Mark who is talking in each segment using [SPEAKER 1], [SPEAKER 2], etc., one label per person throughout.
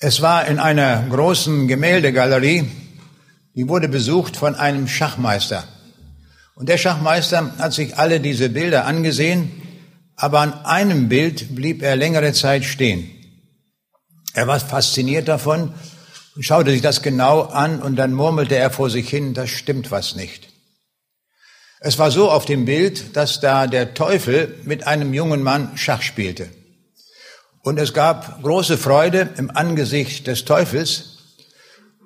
[SPEAKER 1] Es war in einer großen Gemäldegalerie, die wurde besucht von einem Schachmeister. Und der Schachmeister hat sich alle diese Bilder angesehen, aber an einem Bild blieb er längere Zeit stehen. Er war fasziniert davon und schaute sich das genau an und dann murmelte er vor sich hin, das stimmt was nicht. Es war so auf dem Bild, dass da der Teufel mit einem jungen Mann Schach spielte. Und es gab große Freude im Angesicht des Teufels.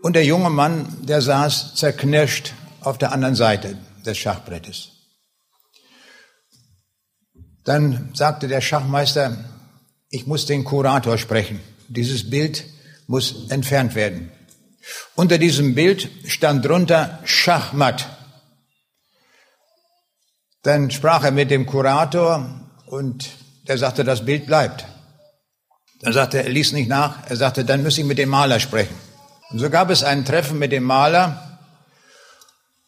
[SPEAKER 1] Und der junge Mann, der saß zerknirscht auf der anderen Seite des Schachbrettes. Dann sagte der Schachmeister, ich muss den Kurator sprechen. Dieses Bild muss entfernt werden. Unter diesem Bild stand drunter Schachmatt. Dann sprach er mit dem Kurator und der sagte, das Bild bleibt. Dann sagte er, er ließ nicht nach. Er sagte, dann muss ich mit dem Maler sprechen. Und so gab es ein Treffen mit dem Maler.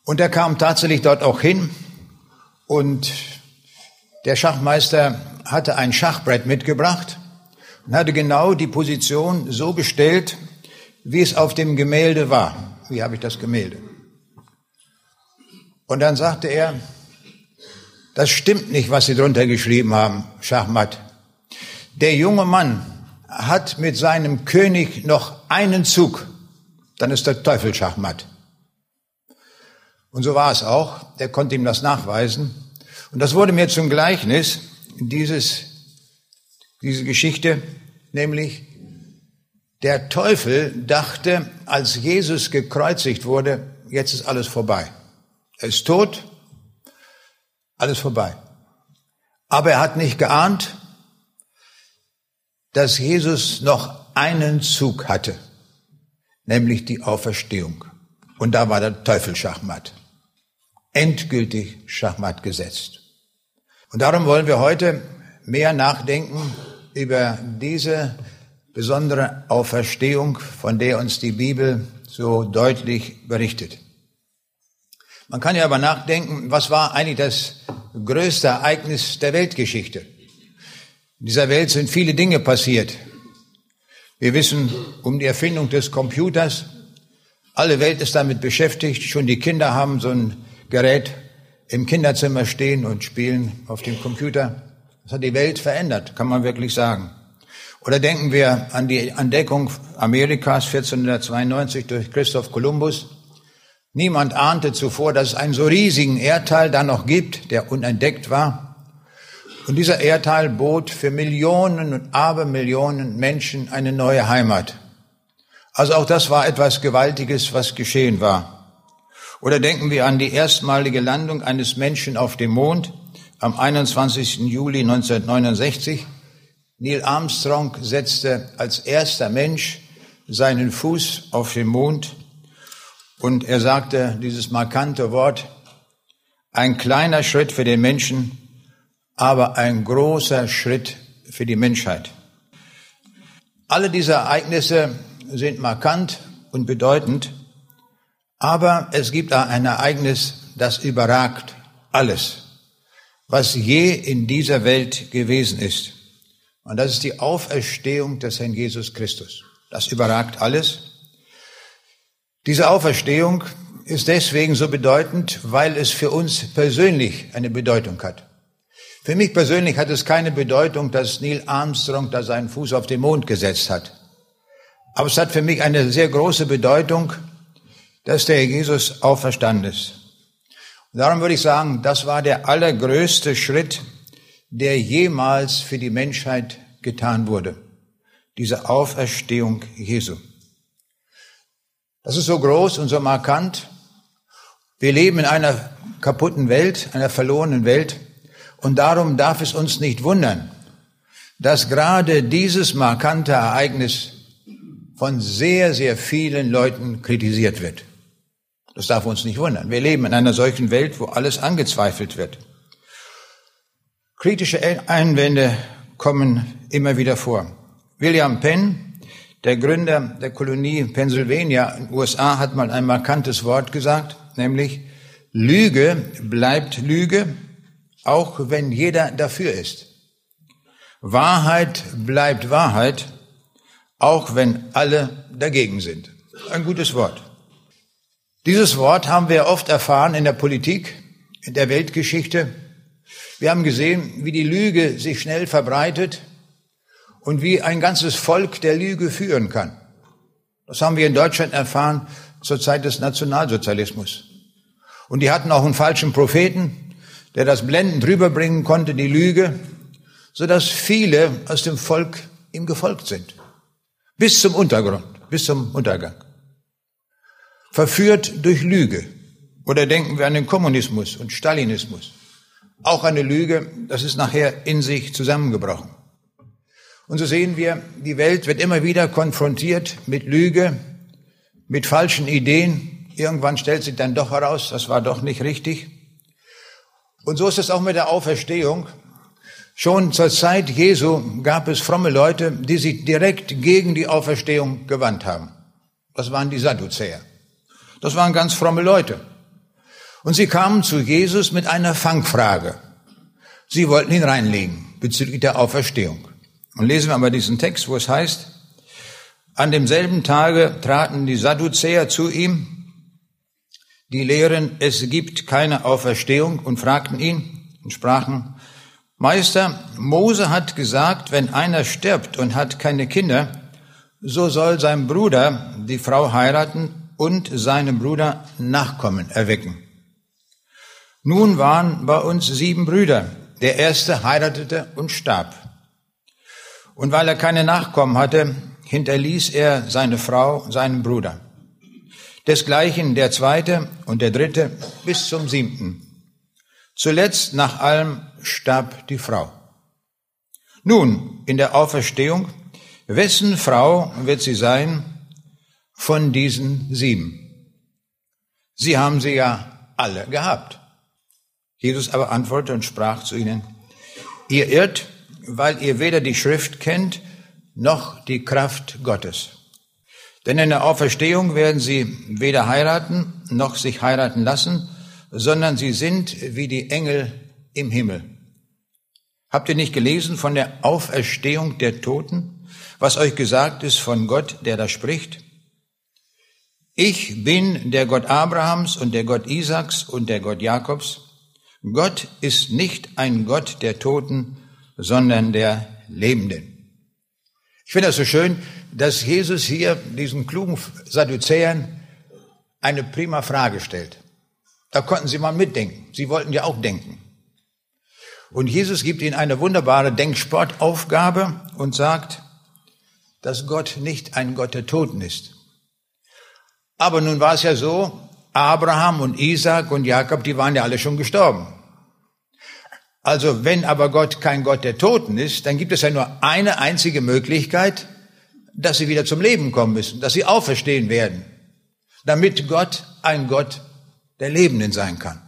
[SPEAKER 1] Und er kam tatsächlich dort auch hin. Und der Schachmeister hatte ein Schachbrett mitgebracht und hatte genau die Position so gestellt, wie es auf dem Gemälde war. Wie habe ich das Gemälde? Und dann sagte er, das stimmt nicht, was Sie drunter geschrieben haben, Schachmatt. Der junge Mann, hat mit seinem König noch einen Zug, dann ist der Teufel Schachmatt. Und so war es auch. Der konnte ihm das nachweisen. Und das wurde mir zum Gleichnis, dieses, diese Geschichte, nämlich der Teufel dachte, als Jesus gekreuzigt wurde, jetzt ist alles vorbei. Er ist tot, alles vorbei. Aber er hat nicht geahnt, dass Jesus noch einen Zug hatte, nämlich die Auferstehung. Und da war der Teufel Schachmatt. Endgültig Schachmatt gesetzt. Und darum wollen wir heute mehr nachdenken über diese besondere Auferstehung, von der uns die Bibel so deutlich berichtet. Man kann ja aber nachdenken, was war eigentlich das größte Ereignis der Weltgeschichte? In dieser Welt sind viele Dinge passiert. Wir wissen um die Erfindung des Computers. Alle Welt ist damit beschäftigt. Schon die Kinder haben so ein Gerät im Kinderzimmer stehen und spielen auf dem Computer. Das hat die Welt verändert, kann man wirklich sagen. Oder denken wir an die Entdeckung Amerikas 1492 durch Christoph Kolumbus. Niemand ahnte zuvor, dass es einen so riesigen Erdteil da noch gibt, der unentdeckt war. Und dieser Erdteil bot für Millionen und Abermillionen Menschen eine neue Heimat. Also auch das war etwas Gewaltiges, was geschehen war. Oder denken wir an die erstmalige Landung eines Menschen auf dem Mond am 21. Juli 1969. Neil Armstrong setzte als erster Mensch seinen Fuß auf den Mond und er sagte dieses markante Wort, ein kleiner Schritt für den Menschen, aber ein großer Schritt für die Menschheit. Alle diese Ereignisse sind markant und bedeutend, aber es gibt ein Ereignis, das überragt alles, was je in dieser Welt gewesen ist. Und das ist die Auferstehung des Herrn Jesus Christus. Das überragt alles. Diese Auferstehung ist deswegen so bedeutend, weil es für uns persönlich eine Bedeutung hat. Für mich persönlich hat es keine Bedeutung, dass Neil Armstrong da seinen Fuß auf den Mond gesetzt hat. Aber es hat für mich eine sehr große Bedeutung, dass der Jesus auferstanden ist. Und darum würde ich sagen, das war der allergrößte Schritt, der jemals für die Menschheit getan wurde. Diese Auferstehung Jesu. Das ist so groß und so markant. Wir leben in einer kaputten Welt, einer verlorenen Welt. Und darum darf es uns nicht wundern, dass gerade dieses markante Ereignis von sehr, sehr vielen Leuten kritisiert wird. Das darf uns nicht wundern. Wir leben in einer solchen Welt, wo alles angezweifelt wird. Kritische Einwände kommen immer wieder vor. William Penn, der Gründer der Kolonie Pennsylvania in den USA, hat mal ein markantes Wort gesagt, nämlich Lüge bleibt Lüge, auch wenn jeder dafür ist. Wahrheit bleibt Wahrheit, auch wenn alle dagegen sind. Ein gutes Wort. Dieses Wort haben wir oft erfahren in der Politik, in der Weltgeschichte. Wir haben gesehen, wie die Lüge sich schnell verbreitet und wie ein ganzes Volk der Lüge führen kann. Das haben wir in Deutschland erfahren zur Zeit des Nationalsozialismus. Und die hatten auch einen falschen Propheten, der das blendend rüberbringen konnte, die Lüge, so dass viele aus dem Volk ihm gefolgt sind. Bis zum Untergrund, bis zum Untergang. Verführt durch Lüge. Oder denken wir an den Kommunismus und Stalinismus. Auch eine Lüge, das ist nachher in sich zusammengebrochen. Und so sehen wir, die Welt wird immer wieder konfrontiert mit Lüge, mit falschen Ideen. Irgendwann stellt sich dann doch heraus, das war doch nicht richtig. Und so ist es auch mit der Auferstehung. Schon zur Zeit Jesu gab es fromme Leute, die sich direkt gegen die Auferstehung gewandt haben. Das waren die Sadduzäer. Das waren ganz fromme Leute. Und sie kamen zu Jesus mit einer Fangfrage. Sie wollten ihn reinlegen bezüglich der Auferstehung. Und lesen wir mal diesen Text, wo es heißt, an demselben Tage traten die Sadduzäer zu ihm, die lehren, es gibt keine Auferstehung und fragten ihn und sprachen, Meister, Mose hat gesagt, wenn einer stirbt und hat keine Kinder, so soll sein Bruder die Frau heiraten und seinem Bruder Nachkommen erwecken. Nun waren bei uns sieben Brüder. Der erste heiratete und starb. Und weil er keine Nachkommen hatte, hinterließ er seine Frau, seinen Bruder. Desgleichen der zweite und der dritte bis zum siebten. Zuletzt nach allem starb die Frau. Nun, in der Auferstehung, wessen Frau wird sie sein von diesen sieben? Sie haben sie ja alle gehabt. Jesus aber antwortete und sprach zu ihnen, ihr irrt, weil ihr weder die Schrift kennt, noch die Kraft Gottes. Denn in der Auferstehung werden sie weder heiraten, noch sich heiraten lassen, sondern sie sind wie die Engel im Himmel. Habt ihr nicht gelesen von der Auferstehung der Toten, was euch gesagt ist von Gott, der da spricht? Ich bin der Gott Abrahams und der Gott Isaaks und der Gott Jakobs. Gott ist nicht ein Gott der Toten, sondern der Lebenden. Ich finde das so schön, dass Jesus hier diesen klugen Sadduzäern eine prima Frage stellt. Da konnten sie mal mitdenken. Sie wollten ja auch denken. Und Jesus gibt ihnen eine wunderbare Denksportaufgabe und sagt, dass Gott nicht ein Gott der Toten ist. Aber nun war es ja so, Abraham und Isaac und Jakob, die waren ja alle schon gestorben. Also wenn aber Gott kein Gott der Toten ist, dann gibt es ja nur eine einzige Möglichkeit, dass sie wieder zum Leben kommen müssen, dass sie auferstehen werden, damit Gott ein Gott der Lebenden sein kann.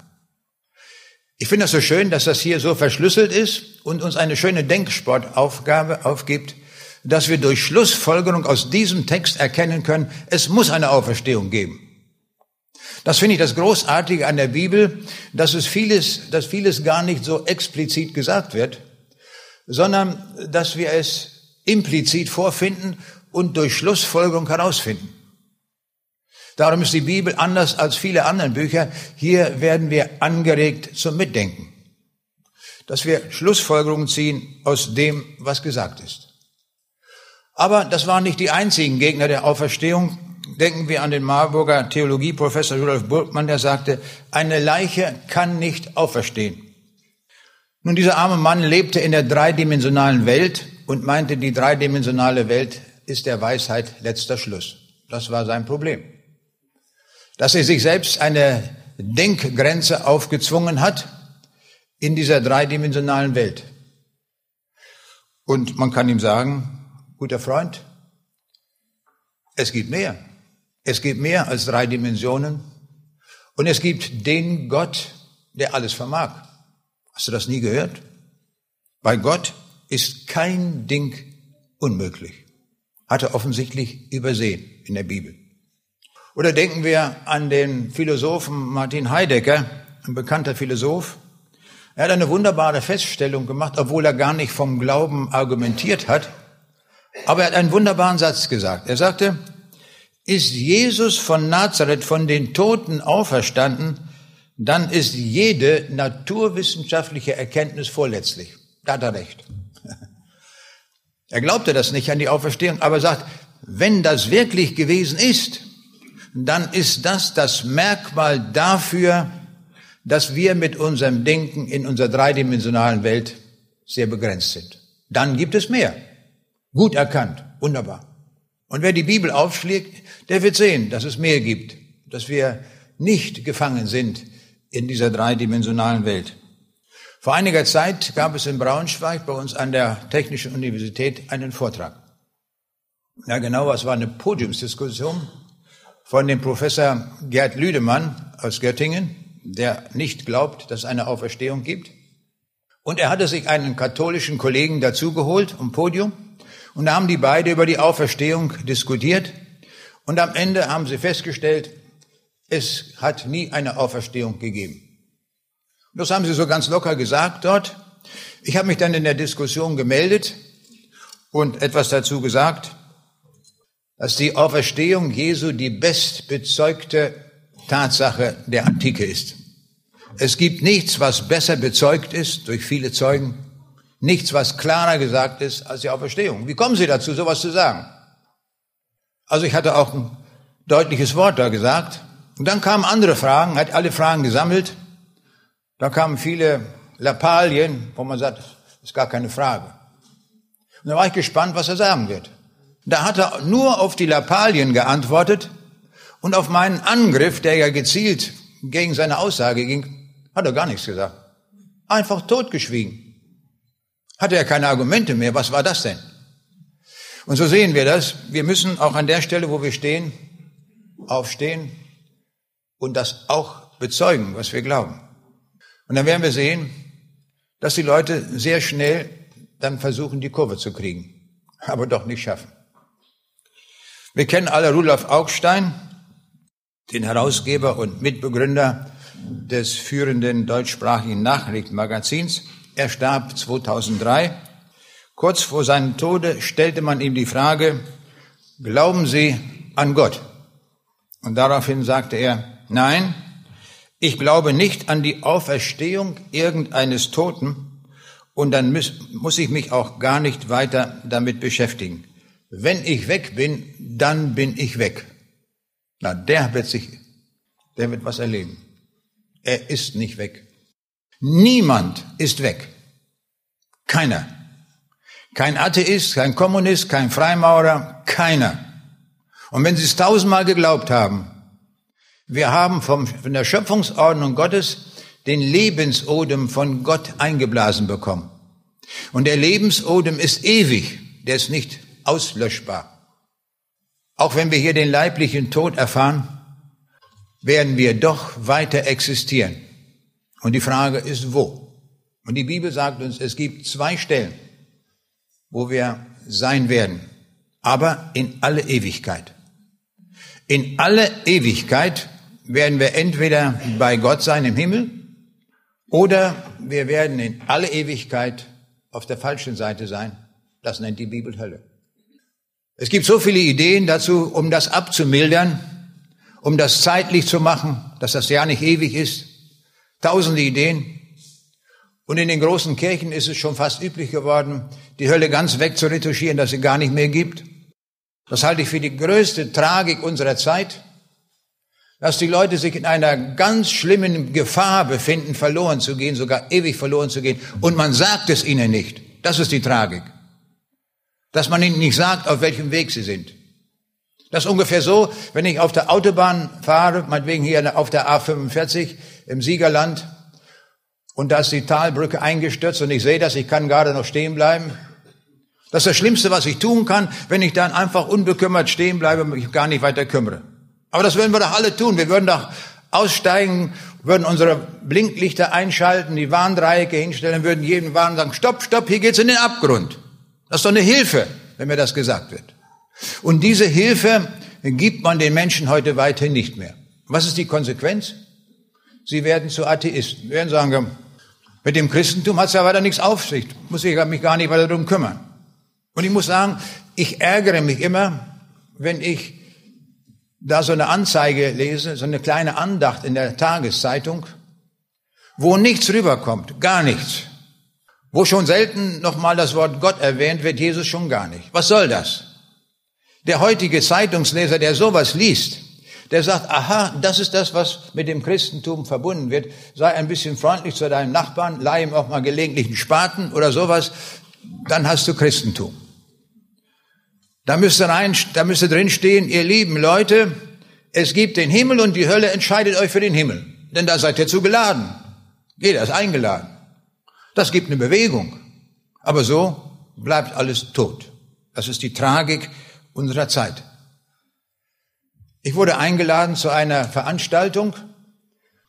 [SPEAKER 1] Ich finde das so schön, dass das hier so verschlüsselt ist und uns eine schöne Denksportaufgabe aufgibt, dass wir durch Schlussfolgerung aus diesem Text erkennen können, es muss eine Auferstehung geben. Das finde ich das Großartige an der Bibel, dass es vieles, dass vieles gar nicht so explizit gesagt wird, sondern dass wir es implizit vorfinden und durch Schlussfolgerung herausfinden. Darum ist die Bibel anders als viele andere Bücher. Hier werden wir angeregt zum Mitdenken. Dass wir Schlussfolgerungen ziehen aus dem, was gesagt ist. Aber das waren nicht die einzigen Gegner der Auferstehung. Denken wir an den Marburger Theologieprofessor Rudolf Burgmann, der sagte, eine Leiche kann nicht auferstehen. Nun, dieser arme Mann lebte in der dreidimensionalen Welt und meinte, die dreidimensionale Welt ist der Weisheit letzter Schluss. Das war sein Problem. Dass er sich selbst eine Denkgrenze aufgezwungen hat in dieser dreidimensionalen Welt. Und man kann ihm sagen, guter Freund, es gibt mehr. Es gibt mehr als drei Dimensionen. Und es gibt den Gott, der alles vermag. Hast du das nie gehört? Bei Gott ist kein Ding unmöglich. Hat er offensichtlich übersehen in der Bibel. Oder denken wir an den Philosophen Martin Heidegger, ein bekannter Philosoph. Er hat eine wunderbare Feststellung gemacht, obwohl er gar nicht vom Glauben argumentiert hat. Aber er hat einen wunderbaren Satz gesagt. Er sagte, ist Jesus von Nazareth von den Toten auferstanden, dann ist jede naturwissenschaftliche Erkenntnis vorletzlich. Da hat er recht. Er glaubte das nicht an die Auferstehung, aber sagt, wenn das wirklich gewesen ist, dann ist das das Merkmal dafür, dass wir mit unserem Denken in unserer dreidimensionalen Welt sehr begrenzt sind. Dann gibt es mehr. Gut erkannt. Wunderbar. Und wer die Bibel aufschlägt, der wird sehen, dass es mehr gibt, dass wir nicht gefangen sind in dieser dreidimensionalen Welt. Vor einiger Zeit gab es in Braunschweig bei uns an der Technischen Universität einen Vortrag. Ja, genau, es war eine Podiumsdiskussion von dem Professor Gerd Lüdemann aus Göttingen, der nicht glaubt, dass es eine Auferstehung gibt. Und er hatte sich einen katholischen Kollegen dazugeholt um Podium. Und da haben die beide über die Auferstehung diskutiert. Und am Ende haben sie festgestellt, es hat nie eine Auferstehung gegeben. Das haben sie so ganz locker gesagt dort. Ich habe mich dann in der Diskussion gemeldet und etwas dazu gesagt, dass die Auferstehung Jesu die bestbezeugte Tatsache der Antike ist. Es gibt nichts, was besser bezeugt ist durch viele Zeugen, nichts, was klarer gesagt ist als die Auferstehung. Wie kommen Sie dazu, sowas zu sagen? Also ich hatte auch ein deutliches Wort da gesagt. Und dann kamen andere Fragen, hat alle Fragen gesammelt. Da kamen viele Lappalien, wo man sagt, ist gar keine Frage. Und da war ich gespannt, was er sagen wird. Da hat er nur auf die Lappalien geantwortet und auf meinen Angriff, der ja gezielt gegen seine Aussage ging, hat er gar nichts gesagt. Einfach totgeschwiegen. Hatte er keine Argumente mehr. Was war das denn? Und so sehen wir das. Wir müssen auch an der Stelle, wo wir stehen, aufstehen und das auch bezeugen, was wir glauben. Und dann werden wir sehen, dass die Leute sehr schnell dann versuchen, die Kurve zu kriegen, aber doch nicht schaffen. Wir kennen alle Rudolf Augstein, den Herausgeber und Mitbegründer des führenden deutschsprachigen Nachrichtenmagazins. Er starb 2003. Kurz vor seinem Tode stellte man ihm die Frage, glauben Sie an Gott? Und daraufhin sagte er, nein, ich glaube nicht an die Auferstehung irgendeines Toten und dann muss, muss ich mich auch gar nicht weiter damit beschäftigen. Wenn ich weg bin, dann bin ich weg. Na, der wird sich, der wird was erleben. Er ist nicht weg. Niemand ist weg. Keiner. Kein Atheist, kein Kommunist, kein Freimaurer, keiner. Und wenn Sie es tausendmal geglaubt haben, wir haben vom, von der Schöpfungsordnung Gottes den Lebensodem von Gott eingeblasen bekommen. Und der Lebensodem ist ewig, der ist nicht auslöschbar. Auch wenn wir hier den leiblichen Tod erfahren, werden wir doch weiter existieren. Und die Frage ist, wo? Und die Bibel sagt uns, es gibt zwei Stellen, wo wir sein werden, aber in alle Ewigkeit. In alle Ewigkeit werden wir entweder bei Gott sein im Himmel oder wir werden in alle Ewigkeit auf der falschen Seite sein. Das nennt die Bibel Hölle. Es gibt so viele Ideen dazu, um das abzumildern, um das zeitlich zu machen, dass das ja nicht ewig ist. Tausende Ideen. Und in den großen Kirchen ist es schon fast üblich geworden, die Hölle ganz wegzuretuschieren, dass sie gar nicht mehr gibt. Das halte ich für die größte Tragik unserer Zeit, dass die Leute sich in einer ganz schlimmen Gefahr befinden, verloren zu gehen, sogar ewig verloren zu gehen, und man sagt es ihnen nicht. Das ist die Tragik dass man ihnen nicht sagt, auf welchem Weg sie sind. Das ist ungefähr so, wenn ich auf der Autobahn fahre, meinetwegen hier auf der A45 im Siegerland, und da ist die Talbrücke eingestürzt und ich sehe das, ich kann gerade noch stehen bleiben. Das ist das Schlimmste, was ich tun kann, wenn ich dann einfach unbekümmert stehen bleibe und mich gar nicht weiter kümmere. Aber das würden wir doch alle tun. Wir würden doch aussteigen, würden unsere Blinklichter einschalten, die Warndreiecke hinstellen, würden jedem warnen sagen, stopp, stopp, hier geht's in den Abgrund. Das ist doch eine Hilfe, wenn mir das gesagt wird. Und diese Hilfe gibt man den Menschen heute weiterhin nicht mehr. Was ist die Konsequenz? Sie werden zu Atheisten. Sie werden sagen, mit dem Christentum hat es ja weiter nichts auf sich, muss ich mich gar nicht weiter darum kümmern. Und ich muss sagen, ich ärgere mich immer, wenn ich da so eine Anzeige lese, so eine kleine Andacht in der Tageszeitung, wo nichts rüberkommt, gar nichts. Wo schon selten nochmal das Wort Gott erwähnt wird, Jesus schon gar nicht. Was soll das? Der heutige Zeitungsleser, der sowas liest, der sagt, aha, das ist das, was mit dem Christentum verbunden wird. Sei ein bisschen freundlich zu deinem Nachbarn, leih ihm auch mal gelegentlich einen Spaten oder sowas, dann hast du Christentum. Da müsste rein, da müsste drin stehen, ihr lieben Leute, es gibt den Himmel und die Hölle entscheidet euch für den Himmel. Denn da seid ihr zu geladen. Jeder ist eingeladen. Das gibt eine Bewegung. Aber so bleibt alles tot. Das ist die Tragik unserer Zeit. Ich wurde eingeladen zu einer Veranstaltung,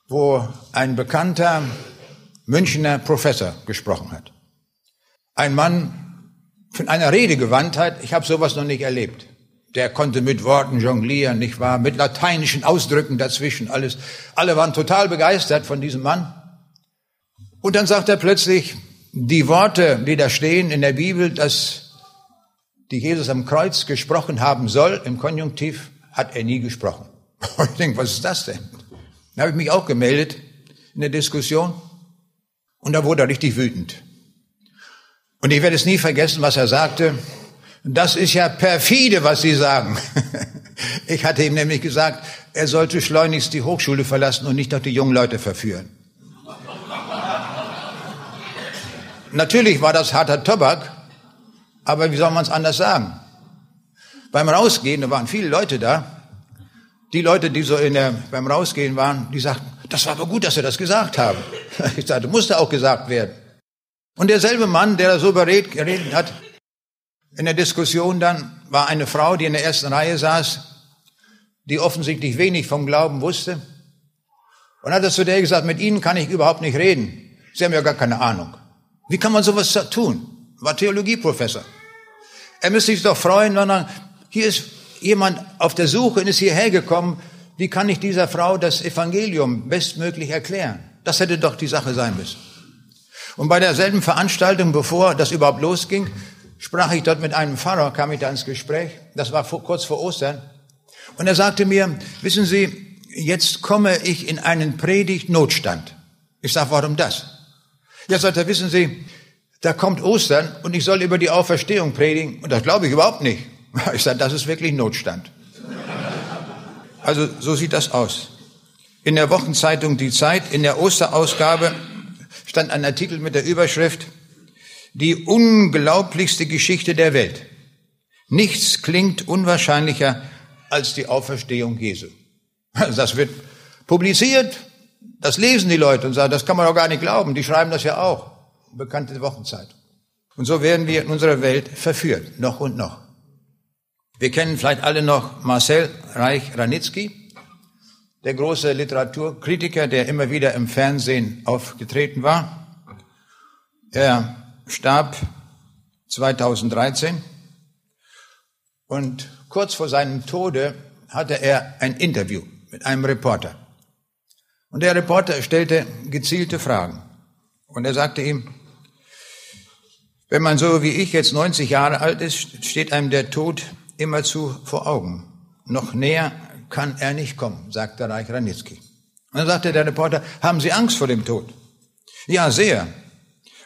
[SPEAKER 1] wo ein bekannter Münchner Professor gesprochen hat. Ein Mann von einer Redegewandtheit, ich habe sowas noch nicht erlebt. Der konnte mit Worten jonglieren, nicht wahr? Mit lateinischen Ausdrücken dazwischen, alles. Alle waren total begeistert von diesem Mann. Und dann sagt er plötzlich, die Worte, die da stehen in der Bibel, dass die Jesus am Kreuz gesprochen haben soll, im Konjunktiv, hat er nie gesprochen. Ich denke, was ist das denn? Da habe ich mich auch gemeldet in der Diskussion und da wurde er richtig wütend. Und ich werde es nie vergessen, was er sagte. Das ist ja perfide, was Sie sagen. Ich hatte ihm nämlich gesagt, er sollte schleunigst die Hochschule verlassen und nicht noch die jungen Leute verführen. Natürlich war das harter Tobak, aber wie soll man es anders sagen? Beim Rausgehen, da waren viele Leute da. Die Leute, die so in der, beim Rausgehen waren, die sagten, das war aber gut, dass Sie das gesagt haben. Ich sagte, musste auch gesagt werden. Und derselbe Mann, der so geredet hat, in der Diskussion dann, war eine Frau, die in der ersten Reihe saß, die offensichtlich wenig vom Glauben wusste. Und hat er zu der gesagt, mit Ihnen kann ich überhaupt nicht reden. Sie haben ja gar keine Ahnung. Wie kann man sowas tun? War Theologieprofessor. Er müsste sich doch freuen, wenn er, hier ist jemand auf der Suche und ist hierher gekommen. Wie kann ich dieser Frau das Evangelium bestmöglich erklären? Das hätte doch die Sache sein müssen. Und bei derselben Veranstaltung, bevor das überhaupt losging, sprach ich dort mit einem Pfarrer, kam ich da ins Gespräch. Das war vor, kurz vor Ostern. Und er sagte mir, wissen Sie, jetzt komme ich in einen Predigt-Notstand. Ich sage, warum das? Ja, sagt er, wissen Sie, da kommt Ostern und ich soll über die Auferstehung predigen. Und das glaube ich überhaupt nicht. Ich sage, das ist wirklich Notstand. Also so sieht das aus. In der Wochenzeitung Die Zeit, in der Osterausgabe, stand ein Artikel mit der Überschrift Die unglaublichste Geschichte der Welt. Nichts klingt unwahrscheinlicher als die Auferstehung Jesu. Das wird publiziert, das lesen die Leute und sagen, das kann man doch gar nicht glauben. Die schreiben das ja auch. Bekannte Wochenzeitung. Und so werden wir in unserer Welt verführt, noch und noch. Wir kennen vielleicht alle noch Marcel Reich-Ranitzky, der große Literaturkritiker, der immer wieder im Fernsehen aufgetreten war. Er starb 2013 und kurz vor seinem Tode hatte er ein Interview mit einem Reporter. Und der Reporter stellte gezielte Fragen. Und er sagte ihm, wenn man so wie ich jetzt 90 Jahre alt ist, steht einem der Tod immerzu vor Augen. Noch näher kann er nicht kommen, sagte Reich Ranitzky. Und dann sagte der Reporter, haben Sie Angst vor dem Tod? Ja, sehr.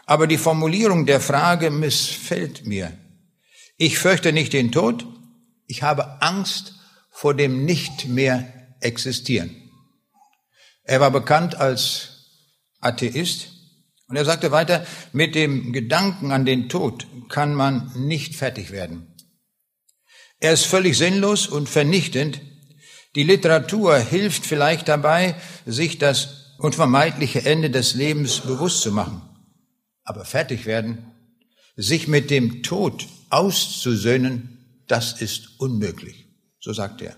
[SPEAKER 1] Aber die Formulierung der Frage missfällt mir. Ich fürchte nicht den Tod, ich habe Angst vor dem nicht mehr existieren. Er war bekannt als Atheist und er sagte weiter, mit dem Gedanken an den Tod kann man nicht fertig werden. Er ist völlig sinnlos und vernichtend. Die Literatur hilft vielleicht dabei, sich das unvermeidliche Ende des Lebens bewusst zu machen. Aber fertig werden, sich mit dem Tod auszusöhnen, das ist unmöglich. So sagt er.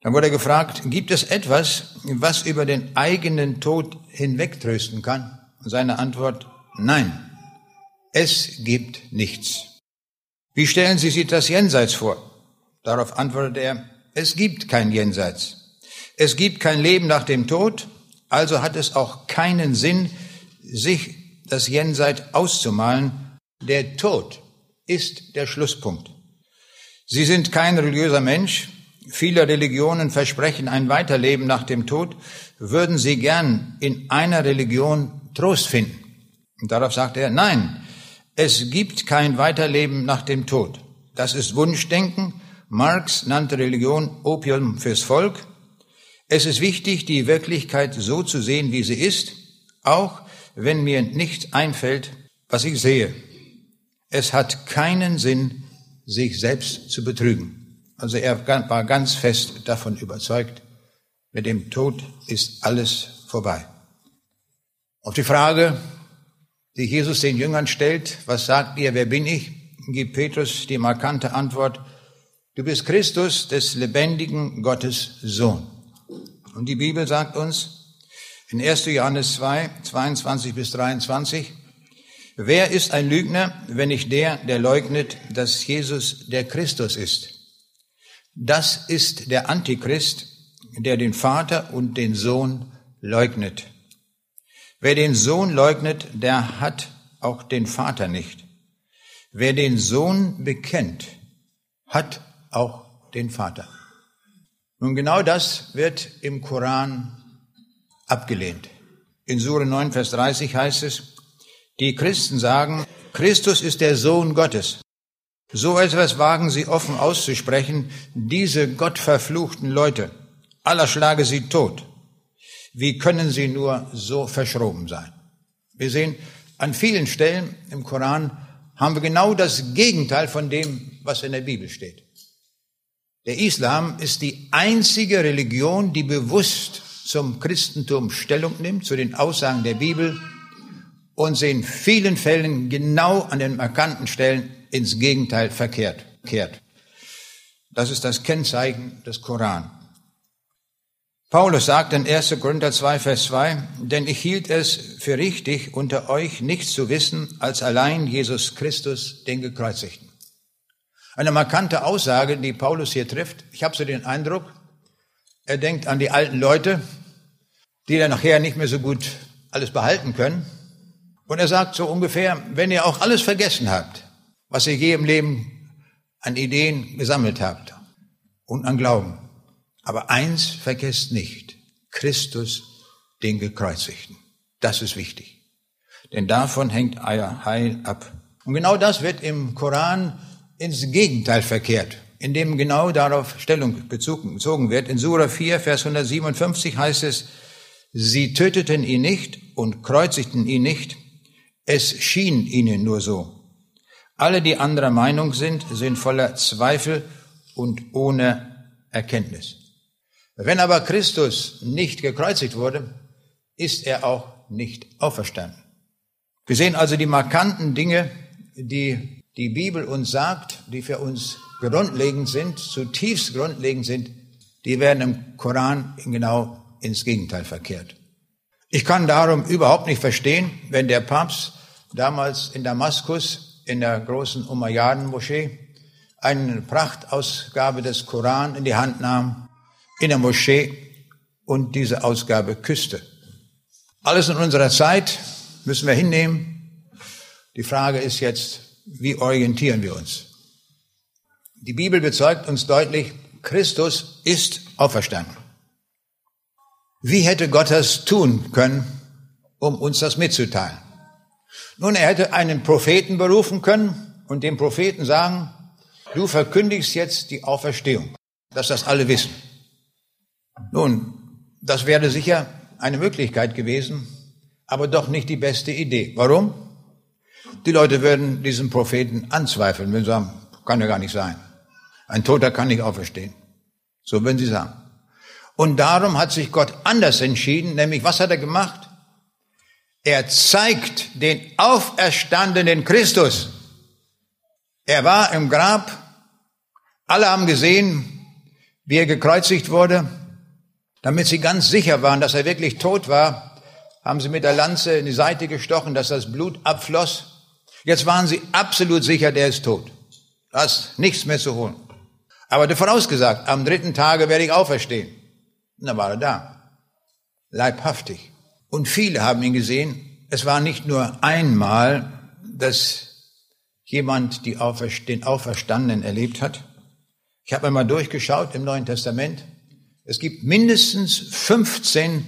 [SPEAKER 1] Dann wurde er gefragt, gibt es etwas, was über den eigenen Tod hinwegtrösten kann? Und seine Antwort, nein, es gibt nichts. Wie stellen Sie sich das Jenseits vor? Darauf antwortete er, es gibt kein Jenseits. Es gibt kein Leben nach dem Tod, also hat es auch keinen Sinn, sich das Jenseits auszumalen. Der Tod ist der Schlusspunkt. Sie sind kein religiöser Mensch. Viele Religionen versprechen ein Weiterleben nach dem Tod. Würden Sie gern in einer Religion Trost finden? Und darauf sagt er, nein, es gibt kein Weiterleben nach dem Tod. Das ist Wunschdenken. Marx nannte Religion Opium fürs Volk. Es ist wichtig, die Wirklichkeit so zu sehen, wie sie ist, auch wenn mir nichts einfällt, was ich sehe. Es hat keinen Sinn, sich selbst zu betrügen. Also er war ganz fest davon überzeugt, mit dem Tod ist alles vorbei. Auf die Frage, die Jesus den Jüngern stellt, was sagt ihr, wer bin ich, gibt Petrus die markante Antwort, du bist Christus des lebendigen Gottes Sohn. Und die Bibel sagt uns in 1. Johannes 2, 22 bis 23, Wer ist ein Lügner, wenn nicht der, der leugnet, dass Jesus der Christus ist? Das ist der Antichrist, der den Vater und den Sohn leugnet. Wer den Sohn leugnet, der hat auch den Vater nicht. Wer den Sohn bekennt, hat auch den Vater. Nun genau das wird im Koran abgelehnt. In Sure 9, Vers 30 heißt es, die Christen sagen, Christus ist der Sohn Gottes. So etwas wagen sie offen auszusprechen, diese gottverfluchten Leute. Aller schlage sie tot. Wie können sie nur so verschroben sein? Wir sehen, an vielen Stellen im Koran haben wir genau das Gegenteil von dem, was in der Bibel steht. Der Islam ist die einzige Religion, die bewusst zum Christentum Stellung nimmt, zu den Aussagen der Bibel und sie in vielen Fällen genau an den markanten Stellen ins Gegenteil verkehrt. Kehrt. Das ist das Kennzeichen des Koran. Paulus sagt in 1. Korinther 2, Vers 2, denn ich hielt es für richtig, unter euch nichts zu wissen, als allein Jesus Christus, den Gekreuzigten. Eine markante Aussage, die Paulus hier trifft. Ich habe so den Eindruck, er denkt an die alten Leute, die dann nachher nicht mehr so gut alles behalten können und er sagt so ungefähr, wenn ihr auch alles vergessen habt, was ihr je im Leben an Ideen gesammelt habt und an Glauben, aber eins vergesst nicht, Christus, den Gekreuzigten. Das ist wichtig. Denn davon hängt euer Heil ab. Und genau das wird im Koran ins Gegenteil verkehrt, indem genau darauf Stellung bezogen wird. In Surah 4, Vers 157 heißt es, sie töteten ihn nicht und kreuzigten ihn nicht, es schien ihnen nur so. Alle, die anderer Meinung sind, sind voller Zweifel und ohne Erkenntnis. Wenn aber Christus nicht gekreuzigt wurde, ist er auch nicht auferstanden. Wir sehen also die markanten Dinge, die die Bibel uns sagt, die für uns grundlegend sind, zutiefst grundlegend sind, die werden im Koran genau ins Gegenteil verkehrt. Ich kann darum überhaupt nicht verstehen, wenn der Papst damals in Damaskus in der großen Umayyaden-Moschee eine Prachtausgabe des Koran in die Hand nahm, in der Moschee und diese Ausgabe küsste. Alles in unserer Zeit müssen wir hinnehmen. Die Frage ist jetzt, wie orientieren wir uns? Die Bibel bezeugt uns deutlich, Christus ist auferstanden. Wie hätte Gott das tun können, um uns das mitzuteilen? Nun, er hätte einen Propheten berufen können und dem Propheten sagen, du verkündigst jetzt die Auferstehung, dass das alle wissen. Nun, das wäre sicher eine Möglichkeit gewesen, aber doch nicht die beste Idee. Warum? Die Leute würden diesen Propheten anzweifeln, sie sagen, kann ja gar nicht sein. Ein Toter kann nicht auferstehen. So würden sie sagen. Und darum hat sich Gott anders entschieden, nämlich was hat er gemacht? Er zeigt den auferstandenen Christus. Er war im Grab. Alle haben gesehen, wie er gekreuzigt wurde. Damit sie ganz sicher waren, dass er wirklich tot war, haben sie mit der Lanze in die Seite gestochen, dass das Blut abfloss. Jetzt waren sie absolut sicher, der ist tot. Da ist nichts mehr zu holen. Aber der vorausgesagt, am dritten Tage werde ich auferstehen. Und dann war er da. Leibhaftig. Und viele haben ihn gesehen. Es war nicht nur einmal, dass jemand die Auferst den Auferstandenen erlebt hat? Ich habe einmal durchgeschaut im Neuen Testament. Es gibt mindestens 15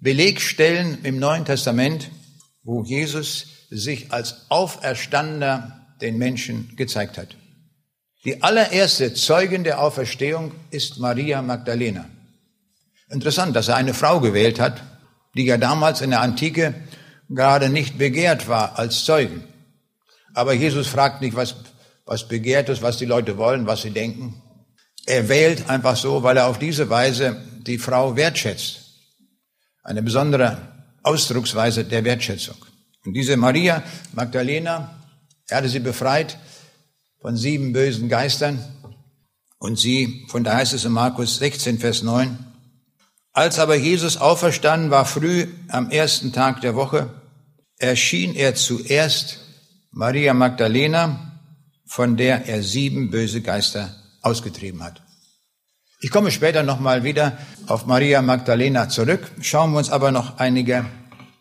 [SPEAKER 1] Belegstellen im Neuen Testament, wo Jesus sich als Auferstandener den Menschen gezeigt hat. Die allererste Zeugin der Auferstehung ist Maria Magdalena. Interessant, dass er eine Frau gewählt hat, die ja damals in der Antike gerade nicht begehrt war als Zeugen. Aber Jesus fragt nicht, was, was begehrt ist, was die Leute wollen, was sie denken. Er wählt einfach so, weil er auf diese Weise die Frau wertschätzt. Eine besondere Ausdrucksweise der Wertschätzung. Und diese Maria Magdalena, er hatte sie befreit von sieben bösen Geistern. Und sie, von da heißt es in Markus 16, Vers 9, als aber Jesus auferstanden war früh am ersten Tag der Woche, erschien er zuerst Maria Magdalena, von der er sieben böse Geister ausgetrieben hat. Ich komme später nochmal wieder auf Maria Magdalena zurück, schauen wir uns aber noch einige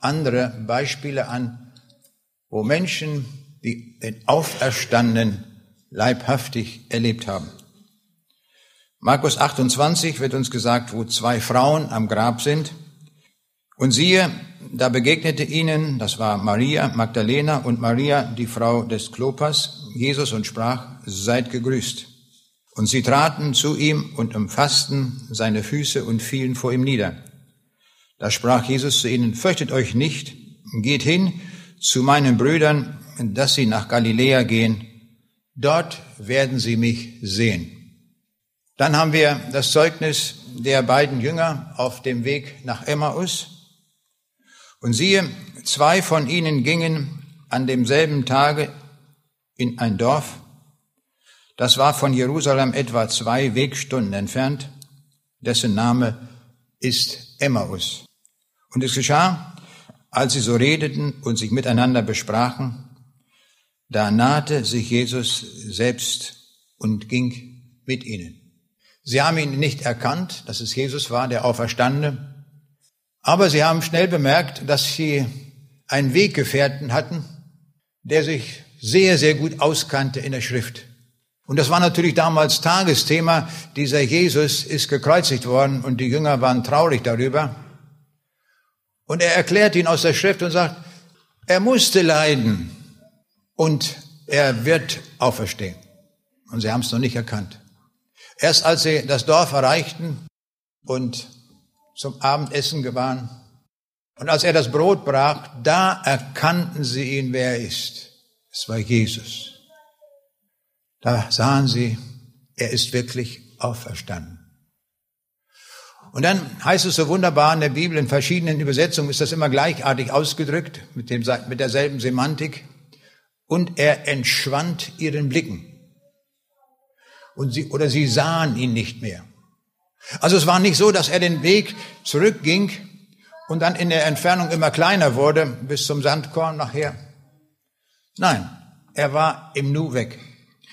[SPEAKER 1] andere Beispiele an, wo Menschen die den Auferstandenen leibhaftig erlebt haben. Markus 28 wird uns gesagt, wo zwei Frauen am Grab sind. Und siehe, da begegnete ihnen, das war Maria Magdalena und Maria, die Frau des Klopas, Jesus und sprach, seid gegrüßt. Und sie traten zu ihm und umfassten seine Füße und fielen vor ihm nieder. Da sprach Jesus zu ihnen, fürchtet euch nicht, geht hin zu meinen Brüdern, dass sie nach Galiläa gehen, dort werden sie mich sehen. Dann haben wir das Zeugnis der beiden Jünger auf dem Weg nach Emmaus. Und siehe, zwei von ihnen gingen an demselben Tage in ein Dorf. Das war von Jerusalem etwa zwei Wegstunden entfernt. Dessen Name ist Emmaus. Und es geschah, als sie so redeten und sich miteinander besprachen, da nahte sich Jesus selbst und ging mit ihnen. Sie haben ihn nicht erkannt, dass es Jesus war, der Auferstandene. Aber sie haben schnell bemerkt, dass sie einen Weggefährten hatten, der sich sehr, sehr gut auskannte in der Schrift. Und das war natürlich damals Tagesthema. Dieser Jesus ist gekreuzigt worden und die Jünger waren traurig darüber. Und er erklärt ihn aus der Schrift und sagt, er musste leiden und er wird auferstehen. Und sie haben es noch nicht erkannt. Erst als sie das Dorf erreichten und zum Abendessen gewahren und als er das Brot brach, da erkannten sie ihn, wer er ist. Es war Jesus. Da sahen sie, er ist wirklich auferstanden. Und dann heißt es so wunderbar in der Bibel, in verschiedenen Übersetzungen ist das immer gleichartig ausgedrückt, mit, dem, mit derselben Semantik. Und er entschwand ihren Blicken und sie, oder sie sahen ihn nicht mehr. Also es war nicht so, dass er den Weg zurückging und dann in der Entfernung immer kleiner wurde bis zum Sandkorn nachher. Nein, er war im Nu weg.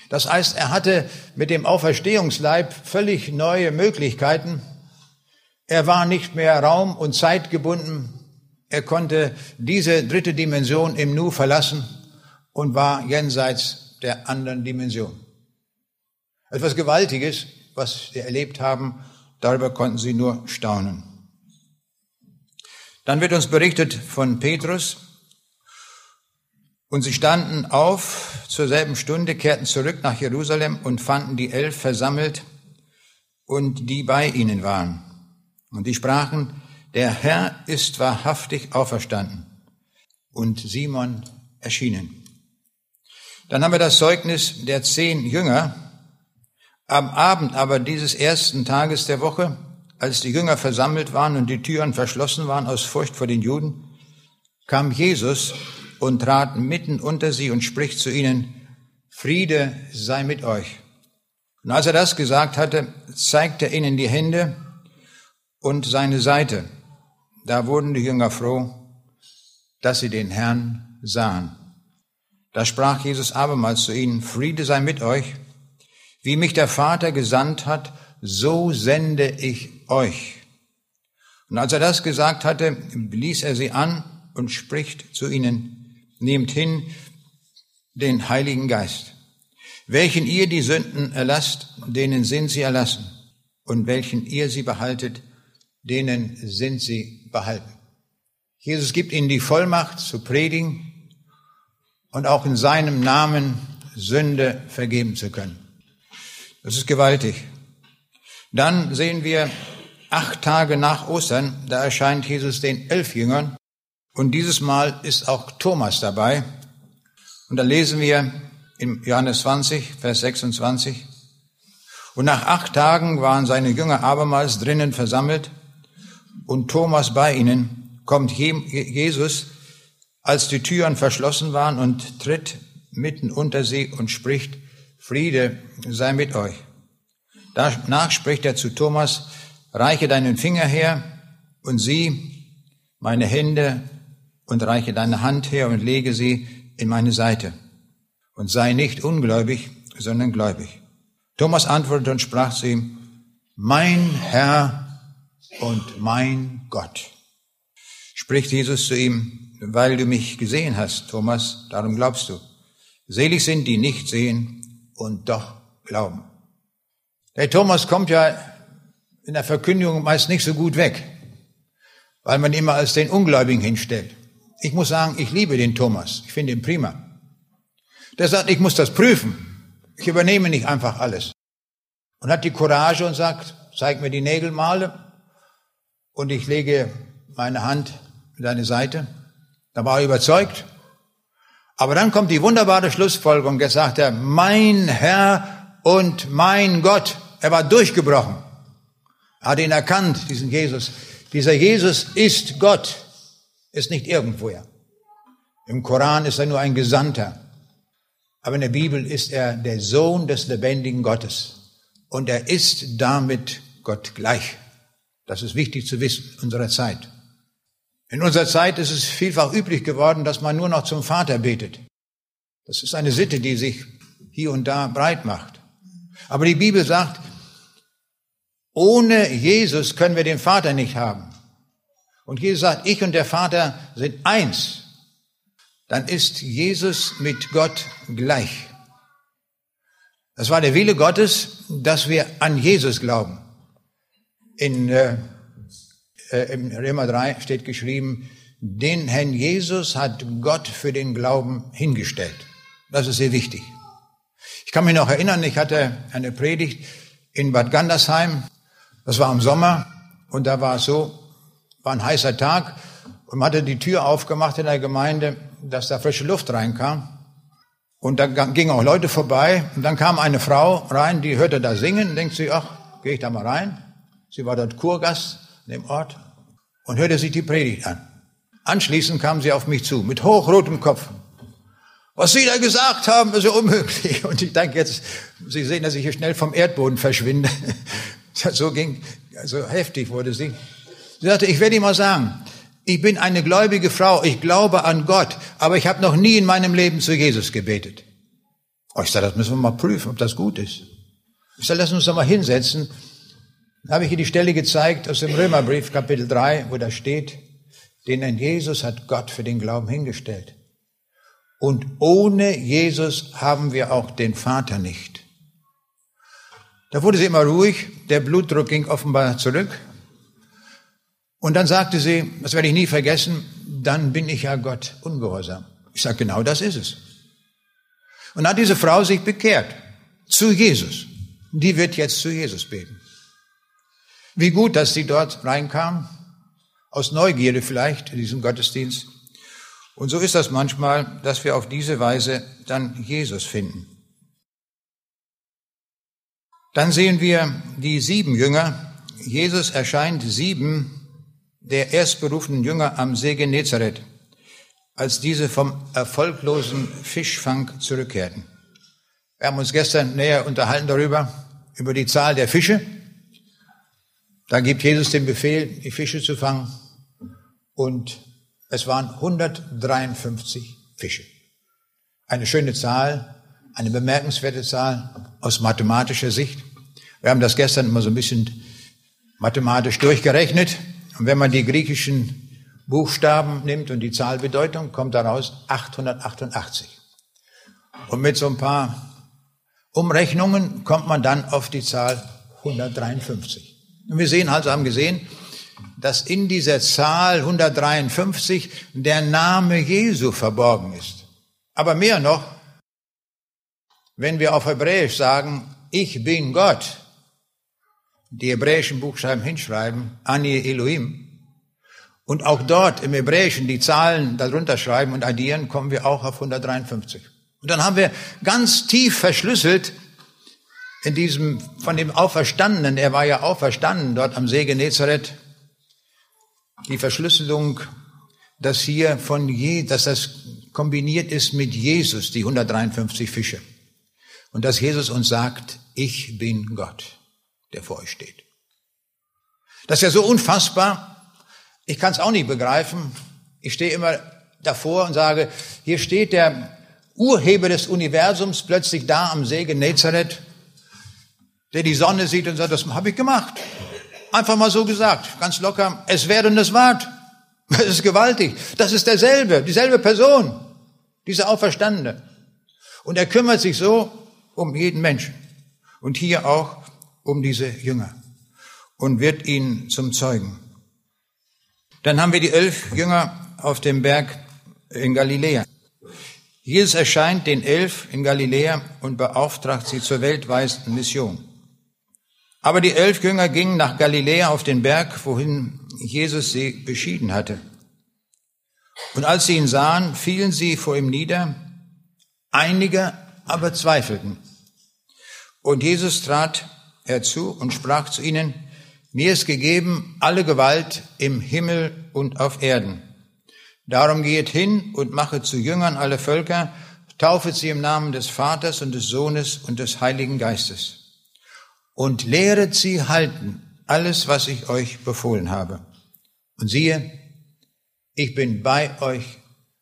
[SPEAKER 1] Das heißt, er hatte mit dem Auferstehungsleib völlig neue Möglichkeiten. Er war nicht mehr raum- und zeitgebunden. Er konnte diese dritte Dimension im Nu verlassen und war jenseits der anderen Dimension. Etwas Gewaltiges, was sie erlebt haben, darüber konnten sie nur staunen. Dann wird uns berichtet von Petrus, und sie standen auf zur selben Stunde, kehrten zurück nach Jerusalem und fanden die Elf versammelt und die bei ihnen waren. Und die sprachen, der Herr ist wahrhaftig auferstanden und Simon erschienen. Dann haben wir das Zeugnis der zehn Jünger, am Abend aber dieses ersten Tages der Woche, als die Jünger versammelt waren und die Türen verschlossen waren aus Furcht vor den Juden, kam Jesus und trat mitten unter sie und spricht zu ihnen, Friede sei mit euch. Und als er das gesagt hatte, zeigte er ihnen die Hände und seine Seite. Da wurden die Jünger froh, dass sie den Herrn sahen. Da sprach Jesus abermals zu ihnen, Friede sei mit euch. Wie mich der Vater gesandt hat, so sende ich euch. Und als er das gesagt hatte, ließ er sie an und spricht zu ihnen, nehmt hin den Heiligen Geist. Welchen ihr die Sünden erlasst, denen sind sie erlassen. Und welchen ihr sie behaltet, denen sind sie behalten. Jesus gibt ihnen die Vollmacht zu predigen und auch in seinem Namen Sünde vergeben zu können. Das ist gewaltig. Dann sehen wir acht Tage nach Ostern, da erscheint Jesus den elf Jüngern und dieses Mal ist auch Thomas dabei. Und da lesen wir in Johannes 20, Vers 26, und nach acht Tagen waren seine Jünger abermals drinnen versammelt und Thomas bei ihnen, kommt Jesus, als die Türen verschlossen waren und tritt mitten unter sie und spricht, Friede sei mit euch. Danach spricht er zu Thomas, reiche deinen Finger her und sieh meine Hände und reiche deine Hand her und lege sie in meine Seite. Und sei nicht ungläubig, sondern gläubig. Thomas antwortete und sprach zu ihm, mein Herr und mein Gott. Spricht Jesus zu ihm, weil du mich gesehen hast, Thomas, darum glaubst du. Selig sind, die nicht sehen und doch glauben. Der Thomas kommt ja in der Verkündigung meist nicht so gut weg, weil man ihn immer als den Ungläubigen hinstellt. Ich muss sagen, ich liebe den Thomas. Ich finde ihn prima. Der sagt, ich muss das prüfen. Ich übernehme nicht einfach alles. Und hat die Courage und sagt, zeig mir die Nägelmale und ich lege meine Hand in deine Seite. Da war er überzeugt. Aber dann kommt die wunderbare Schlussfolgerung. Jetzt sagt er, mein Herr und mein Gott. Er war durchgebrochen. Er hat ihn erkannt, diesen Jesus. Dieser Jesus ist Gott, ist nicht irgendwoher. Im Koran ist er nur ein Gesandter. Aber in der Bibel ist er der Sohn des lebendigen Gottes. Und er ist damit Gott gleich. Das ist wichtig zu wissen unserer Zeit. In unserer Zeit ist es vielfach üblich geworden, dass man nur noch zum Vater betet. Das ist eine Sitte, die sich hier und da breit macht. Aber die Bibel sagt, ohne Jesus können wir den Vater nicht haben. Und Jesus sagt, ich und der Vater sind eins. Dann ist Jesus mit Gott gleich. Das war der Wille Gottes, dass wir an Jesus glauben. In äh, äh, im Römer 3 steht geschrieben, den Herrn Jesus hat Gott für den Glauben hingestellt. Das ist sehr wichtig. Ich kann mich noch erinnern, ich hatte eine Predigt in Bad Gandersheim. Das war im Sommer und da war es so, war ein heißer Tag und man hatte die Tür aufgemacht in der Gemeinde, dass da frische Luft reinkam. Und da gingen auch Leute vorbei und dann kam eine Frau rein, die hörte da singen und denkt sich, ach, gehe ich da mal rein. Sie war dort Kurgast in dem Ort und hörte sich die Predigt an. Anschließend kam sie auf mich zu mit hochrotem Kopf. Was Sie da gesagt haben, ist ja unmöglich. Und ich denke jetzt, Sie sehen, dass ich hier schnell vom Erdboden verschwinde. So ging, so heftig wurde sie. Sie sagte, ich werde Ihnen mal sagen, ich bin eine gläubige Frau, ich glaube an Gott, aber ich habe noch nie in meinem Leben zu Jesus gebetet. Oh, ich sage, das müssen wir mal prüfen, ob das gut ist. Ich sage, lass uns doch mal hinsetzen dann habe ich hier die Stelle gezeigt aus dem Römerbrief, Kapitel 3, wo da steht, den Herrn Jesus hat Gott für den Glauben hingestellt. Und ohne Jesus haben wir auch den Vater nicht. Da wurde sie immer ruhig, der Blutdruck ging offenbar zurück. Und dann sagte sie, das werde ich nie vergessen, dann bin ich ja Gott ungehorsam. Ich sage, genau das ist es. Und dann hat diese Frau sich bekehrt zu Jesus. Die wird jetzt zu Jesus beten. Wie gut, dass sie dort reinkam, aus Neugierde vielleicht in diesem Gottesdienst. Und so ist das manchmal, dass wir auf diese Weise dann Jesus finden. Dann sehen wir die sieben Jünger. Jesus erscheint sieben der erstberufenen Jünger am See Genezareth, als diese vom erfolglosen Fischfang zurückkehrten. Wir haben uns gestern näher unterhalten darüber, über die Zahl der Fische. Da gibt Jesus den Befehl, die Fische zu fangen. Und es waren 153 Fische. Eine schöne Zahl, eine bemerkenswerte Zahl aus mathematischer Sicht. Wir haben das gestern immer so ein bisschen mathematisch durchgerechnet. Und wenn man die griechischen Buchstaben nimmt und die Zahlbedeutung, kommt daraus 888. Und mit so ein paar Umrechnungen kommt man dann auf die Zahl 153. Und wir sehen also, haben gesehen, dass in dieser Zahl 153 der Name Jesu verborgen ist. Aber mehr noch, wenn wir auf Hebräisch sagen, ich bin Gott, die hebräischen Buchstaben hinschreiben, Ani Elohim, und auch dort im Hebräischen die Zahlen darunter schreiben und addieren, kommen wir auch auf 153. Und dann haben wir ganz tief verschlüsselt in diesem, von dem Auferstandenen, er war ja auferstanden dort am See Genezareth, die Verschlüsselung, dass hier von je, dass das kombiniert ist mit Jesus, die 153 Fische. Und dass Jesus uns sagt, ich bin Gott, der vor euch steht. Das ist ja so unfassbar. Ich kann es auch nicht begreifen. Ich stehe immer davor und sage, hier steht der Urheber des Universums plötzlich da am See Genezareth, der die Sonne sieht und sagt, das habe ich gemacht. Einfach mal so gesagt, ganz locker, es wäre und es ward. Das ist gewaltig. Das ist derselbe, dieselbe Person, dieser Auferstandene. Und er kümmert sich so um jeden Menschen. Und hier auch um diese Jünger. Und wird ihnen zum Zeugen. Dann haben wir die elf Jünger auf dem Berg in Galiläa. Jesus erscheint den Elf in Galiläa und beauftragt sie zur weltweiten Mission. Aber die elf Jünger gingen nach Galiläa auf den Berg, wohin Jesus sie beschieden hatte. Und als sie ihn sahen, fielen sie vor ihm nieder, einige aber zweifelten. Und Jesus trat herzu und sprach zu ihnen, mir ist gegeben alle Gewalt im Himmel und auf Erden. Darum geht hin und mache zu Jüngern alle Völker, taufet sie im Namen des Vaters und des Sohnes und des Heiligen Geistes und lehret sie halten alles, was ich euch befohlen habe. Und siehe, ich bin bei euch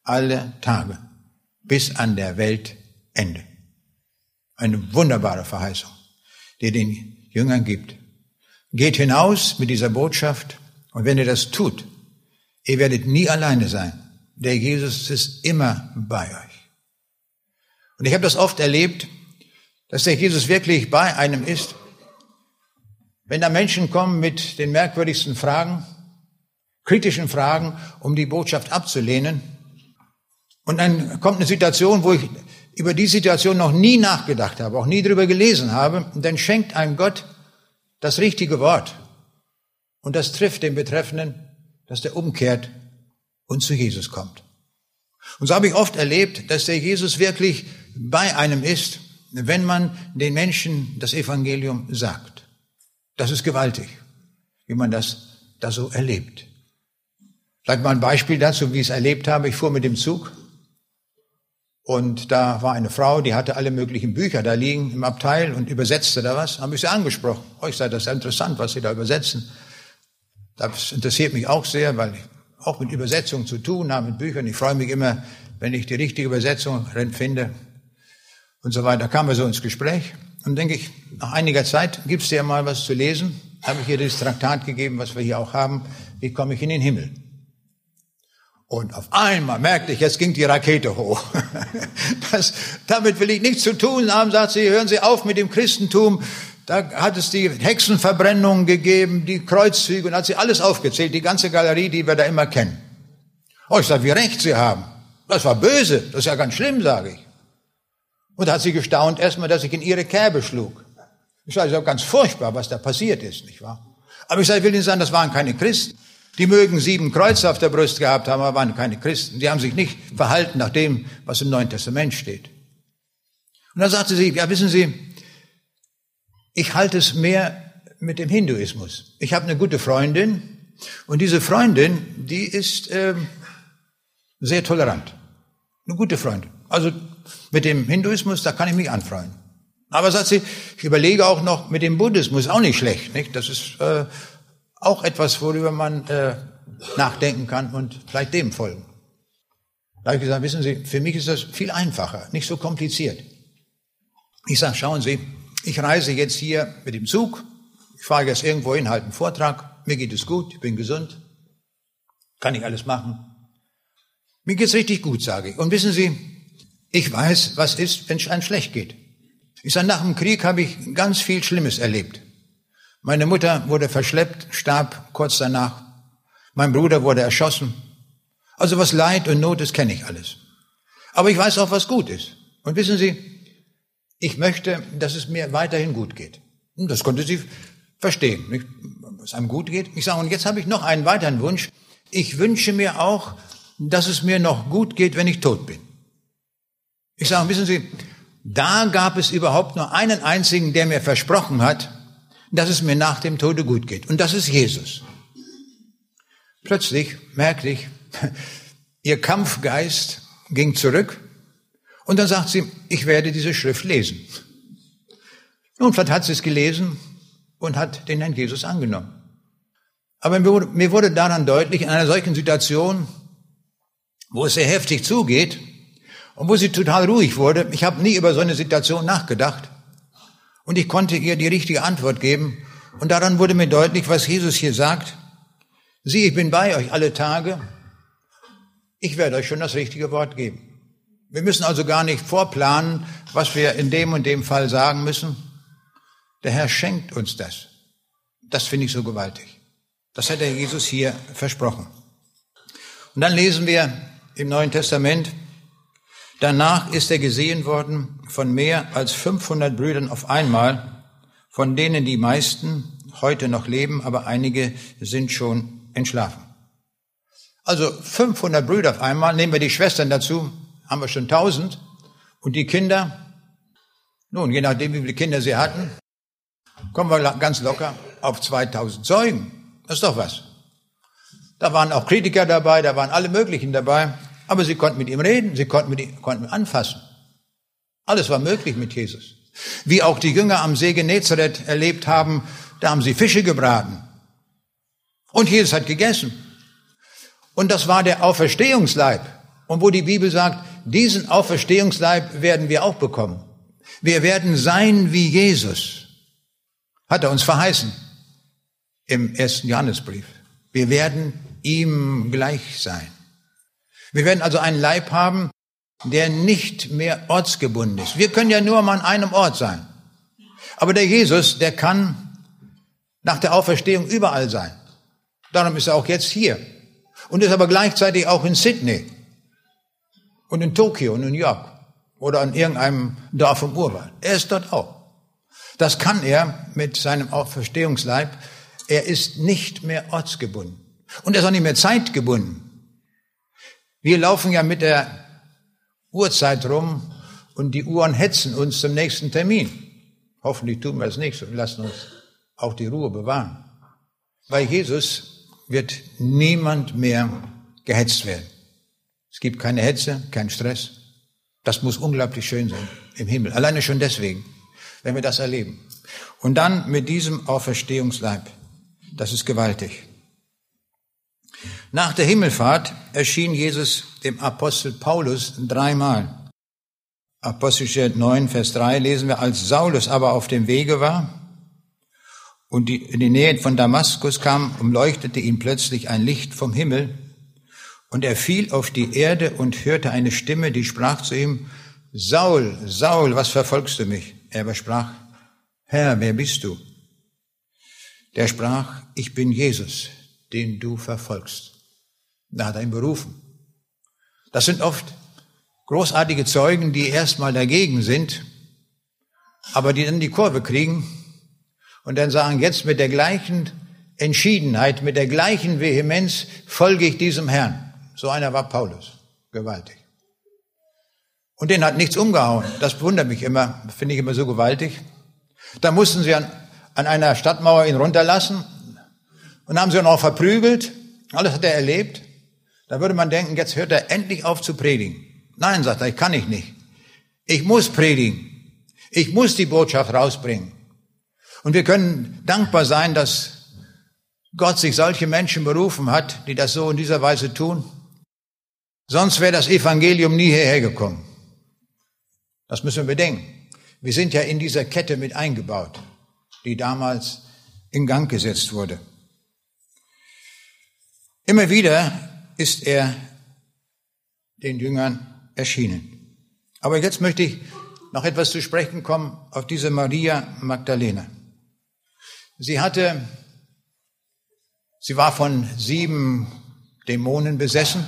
[SPEAKER 1] alle Tage bis an der Weltende. Eine wunderbare Verheißung, die den Jüngern gibt. Geht hinaus mit dieser Botschaft und wenn ihr das tut, Ihr werdet nie alleine sein. Der Jesus ist immer bei euch. Und ich habe das oft erlebt, dass der Jesus wirklich bei einem ist. Wenn da Menschen kommen mit den merkwürdigsten Fragen, kritischen Fragen, um die Botschaft abzulehnen, und dann kommt eine Situation, wo ich über die Situation noch nie nachgedacht habe, auch nie drüber gelesen habe, und dann schenkt einem Gott das richtige Wort. Und das trifft den Betreffenden dass der umkehrt und zu Jesus kommt. Und so habe ich oft erlebt, dass der Jesus wirklich bei einem ist, wenn man den Menschen das Evangelium sagt. Das ist gewaltig, wie man das da so erlebt. Vielleicht mal ein Beispiel dazu, wie ich es erlebt habe. Ich fuhr mit dem Zug und da war eine Frau, die hatte alle möglichen Bücher da liegen im Abteil und übersetzte da was. Habe ich sie angesprochen. Euch oh, sei das interessant, was Sie da übersetzen. Das interessiert mich auch sehr, weil ich auch mit Übersetzung zu tun habe, mit Büchern. Ich freue mich immer, wenn ich die richtige Übersetzung finde und so weiter. Da kamen wir so ins Gespräch und denke ich, nach einiger Zeit gibst dir mal was zu lesen. Habe ich ihr das Traktat gegeben, was wir hier auch haben. Wie komme ich in den Himmel? Und auf einmal merkte ich, jetzt ging die Rakete hoch. Das, damit will ich nichts zu tun haben, sagt sie, hören Sie auf mit dem Christentum. Da hat es die Hexenverbrennungen gegeben, die Kreuzzüge und hat sie alles aufgezählt, die ganze Galerie, die wir da immer kennen. Oh, ich sage, wie recht Sie haben. Das war böse, das ist ja ganz schlimm, sage ich. Und da hat sie gestaunt erstmal, dass ich in ihre Kerbe schlug. Ich sage, das ist ganz furchtbar, was da passiert ist, nicht wahr? Aber ich sage, ich will Ihnen sagen, das waren keine Christen. Die mögen sieben Kreuze auf der Brust gehabt haben, aber waren keine Christen. Die haben sich nicht verhalten nach dem, was im Neuen Testament steht. Und dann sagte sie, ja, wissen Sie, ich halte es mehr mit dem Hinduismus. Ich habe eine gute Freundin und diese Freundin, die ist äh, sehr tolerant. Eine gute Freundin. Also mit dem Hinduismus, da kann ich mich anfreuen. Aber sagt sie, ich überlege auch noch mit dem Buddhismus, auch nicht schlecht. Nicht? Das ist äh, auch etwas, worüber man äh, nachdenken kann und vielleicht dem folgen. Da habe ich gesagt, wissen Sie, für mich ist das viel einfacher, nicht so kompliziert. Ich sage, schauen Sie, ich reise jetzt hier mit dem Zug, ich fahre jetzt irgendwo hin, halte einen Vortrag, mir geht es gut, ich bin gesund, kann ich alles machen. Mir geht's richtig gut, sage ich. Und wissen Sie, Ich weiß, was ist, wenn es einem schlecht geht. Ich sage, nach dem Krieg habe ich ganz viel Schlimmes erlebt. Meine Mutter wurde verschleppt, starb kurz danach. Mein Bruder wurde erschossen. Also was Leid und Not ist, kenne ich alles. Aber ich weiß auch, was gut ist. Und wissen Sie, ich möchte, dass es mir weiterhin gut geht. Und das konnte sie verstehen, nicht? was einem gut geht. Ich sage, und jetzt habe ich noch einen weiteren Wunsch. Ich wünsche mir auch, dass es mir noch gut geht, wenn ich tot bin. Ich sage, wissen Sie, da gab es überhaupt nur einen einzigen, der mir versprochen hat, dass es mir nach dem Tode gut geht. Und das ist Jesus. Plötzlich merkte ich, ihr Kampfgeist ging zurück und dann sagt sie, ich werde diese Schrift lesen. Nun, vielleicht hat sie es gelesen und hat den Herrn Jesus angenommen. Aber mir wurde daran deutlich, in einer solchen Situation, wo es sehr heftig zugeht und wo sie total ruhig wurde, ich habe nie über so eine Situation nachgedacht und ich konnte ihr die richtige Antwort geben und daran wurde mir deutlich, was Jesus hier sagt. Sieh, ich bin bei euch alle Tage. Ich werde euch schon das richtige Wort geben. Wir müssen also gar nicht vorplanen, was wir in dem und dem Fall sagen müssen. Der Herr schenkt uns das. Das finde ich so gewaltig. Das hat der Jesus hier versprochen. Und dann lesen wir im Neuen Testament, danach ist er gesehen worden von mehr als 500 Brüdern auf einmal, von denen die meisten heute noch leben, aber einige sind schon entschlafen. Also 500 Brüder auf einmal, nehmen wir die Schwestern dazu, haben wir schon 1000 und die Kinder, nun, je nachdem, wie viele Kinder sie hatten, kommen wir ganz locker auf 2000 Zeugen. Das ist doch was. Da waren auch Kritiker dabei, da waren alle möglichen dabei, aber sie konnten mit ihm reden, sie konnten mit ihm, konnten anfassen. Alles war möglich mit Jesus. Wie auch die Jünger am See Genezareth erlebt haben, da haben sie Fische gebraten. Und Jesus hat gegessen. Und das war der Auferstehungsleib. Und wo die Bibel sagt, diesen Auferstehungsleib werden wir auch bekommen. Wir werden sein wie Jesus. Hat er uns verheißen im ersten Johannesbrief. Wir werden ihm gleich sein. Wir werden also einen Leib haben, der nicht mehr ortsgebunden ist. Wir können ja nur mal an einem Ort sein. Aber der Jesus, der kann nach der Auferstehung überall sein. Darum ist er auch jetzt hier. Und ist aber gleichzeitig auch in Sydney und in Tokio und New York oder an irgendeinem Dorf im Urwald. Er ist dort auch. Das kann er mit seinem Auferstehungsleib. Er ist nicht mehr ortsgebunden. Und er ist auch nicht mehr zeitgebunden. Wir laufen ja mit der Uhrzeit rum und die Uhren hetzen uns zum nächsten Termin. Hoffentlich tun wir es nicht und lassen uns auch die Ruhe bewahren. Bei Jesus wird niemand mehr gehetzt werden. Es gibt keine Hetze, keinen Stress. Das muss unglaublich schön sein im Himmel. Alleine schon deswegen wenn wir das erleben. Und dann mit diesem Auferstehungsleib. Das ist gewaltig. Nach der Himmelfahrt erschien Jesus dem Apostel Paulus dreimal. Apostelgeschichte 9, Vers 3 lesen wir, als Saulus aber auf dem Wege war und in die Nähe von Damaskus kam, umleuchtete ihn plötzlich ein Licht vom Himmel und er fiel auf die Erde und hörte eine Stimme, die sprach zu ihm, Saul, Saul, was verfolgst du mich? Er aber sprach, Herr, wer bist du? Der sprach, ich bin Jesus, den du verfolgst. Da hat er ihn berufen. Das sind oft großartige Zeugen, die erstmal dagegen sind, aber die dann die Kurve kriegen und dann sagen, jetzt mit der gleichen Entschiedenheit, mit der gleichen Vehemenz folge ich diesem Herrn. So einer war Paulus. Gewaltig. Und den hat nichts umgehauen. Das wundert mich immer, finde ich immer so gewaltig. Da mussten sie an, an einer Stadtmauer ihn runterlassen und haben sie noch verprügelt. Alles hat er erlebt. Da würde man denken, jetzt hört er endlich auf zu predigen. Nein, sagt er, ich kann ich nicht. Ich muss predigen. Ich muss die Botschaft rausbringen. Und wir können dankbar sein, dass Gott sich solche Menschen berufen hat, die das so in dieser Weise tun. Sonst wäre das Evangelium nie hierher gekommen. Das müssen wir bedenken. Wir sind ja in dieser Kette mit eingebaut, die damals in Gang gesetzt wurde. Immer wieder ist er den Jüngern erschienen. Aber jetzt möchte ich noch etwas zu sprechen kommen auf diese Maria Magdalena. Sie hatte, sie war von sieben Dämonen besessen,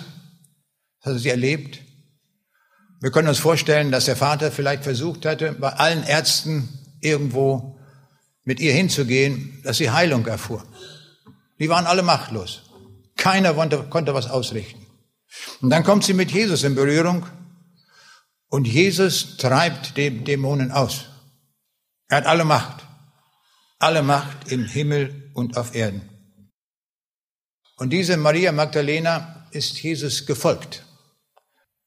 [SPEAKER 1] das hatte sie erlebt. Wir können uns vorstellen, dass der Vater vielleicht versucht hatte, bei allen Ärzten irgendwo mit ihr hinzugehen, dass sie Heilung erfuhr. Die waren alle machtlos. Keiner konnte was ausrichten. Und dann kommt sie mit Jesus in Berührung und Jesus treibt die Dämonen aus. Er hat alle Macht. Alle Macht im Himmel und auf Erden. Und diese Maria Magdalena ist Jesus gefolgt.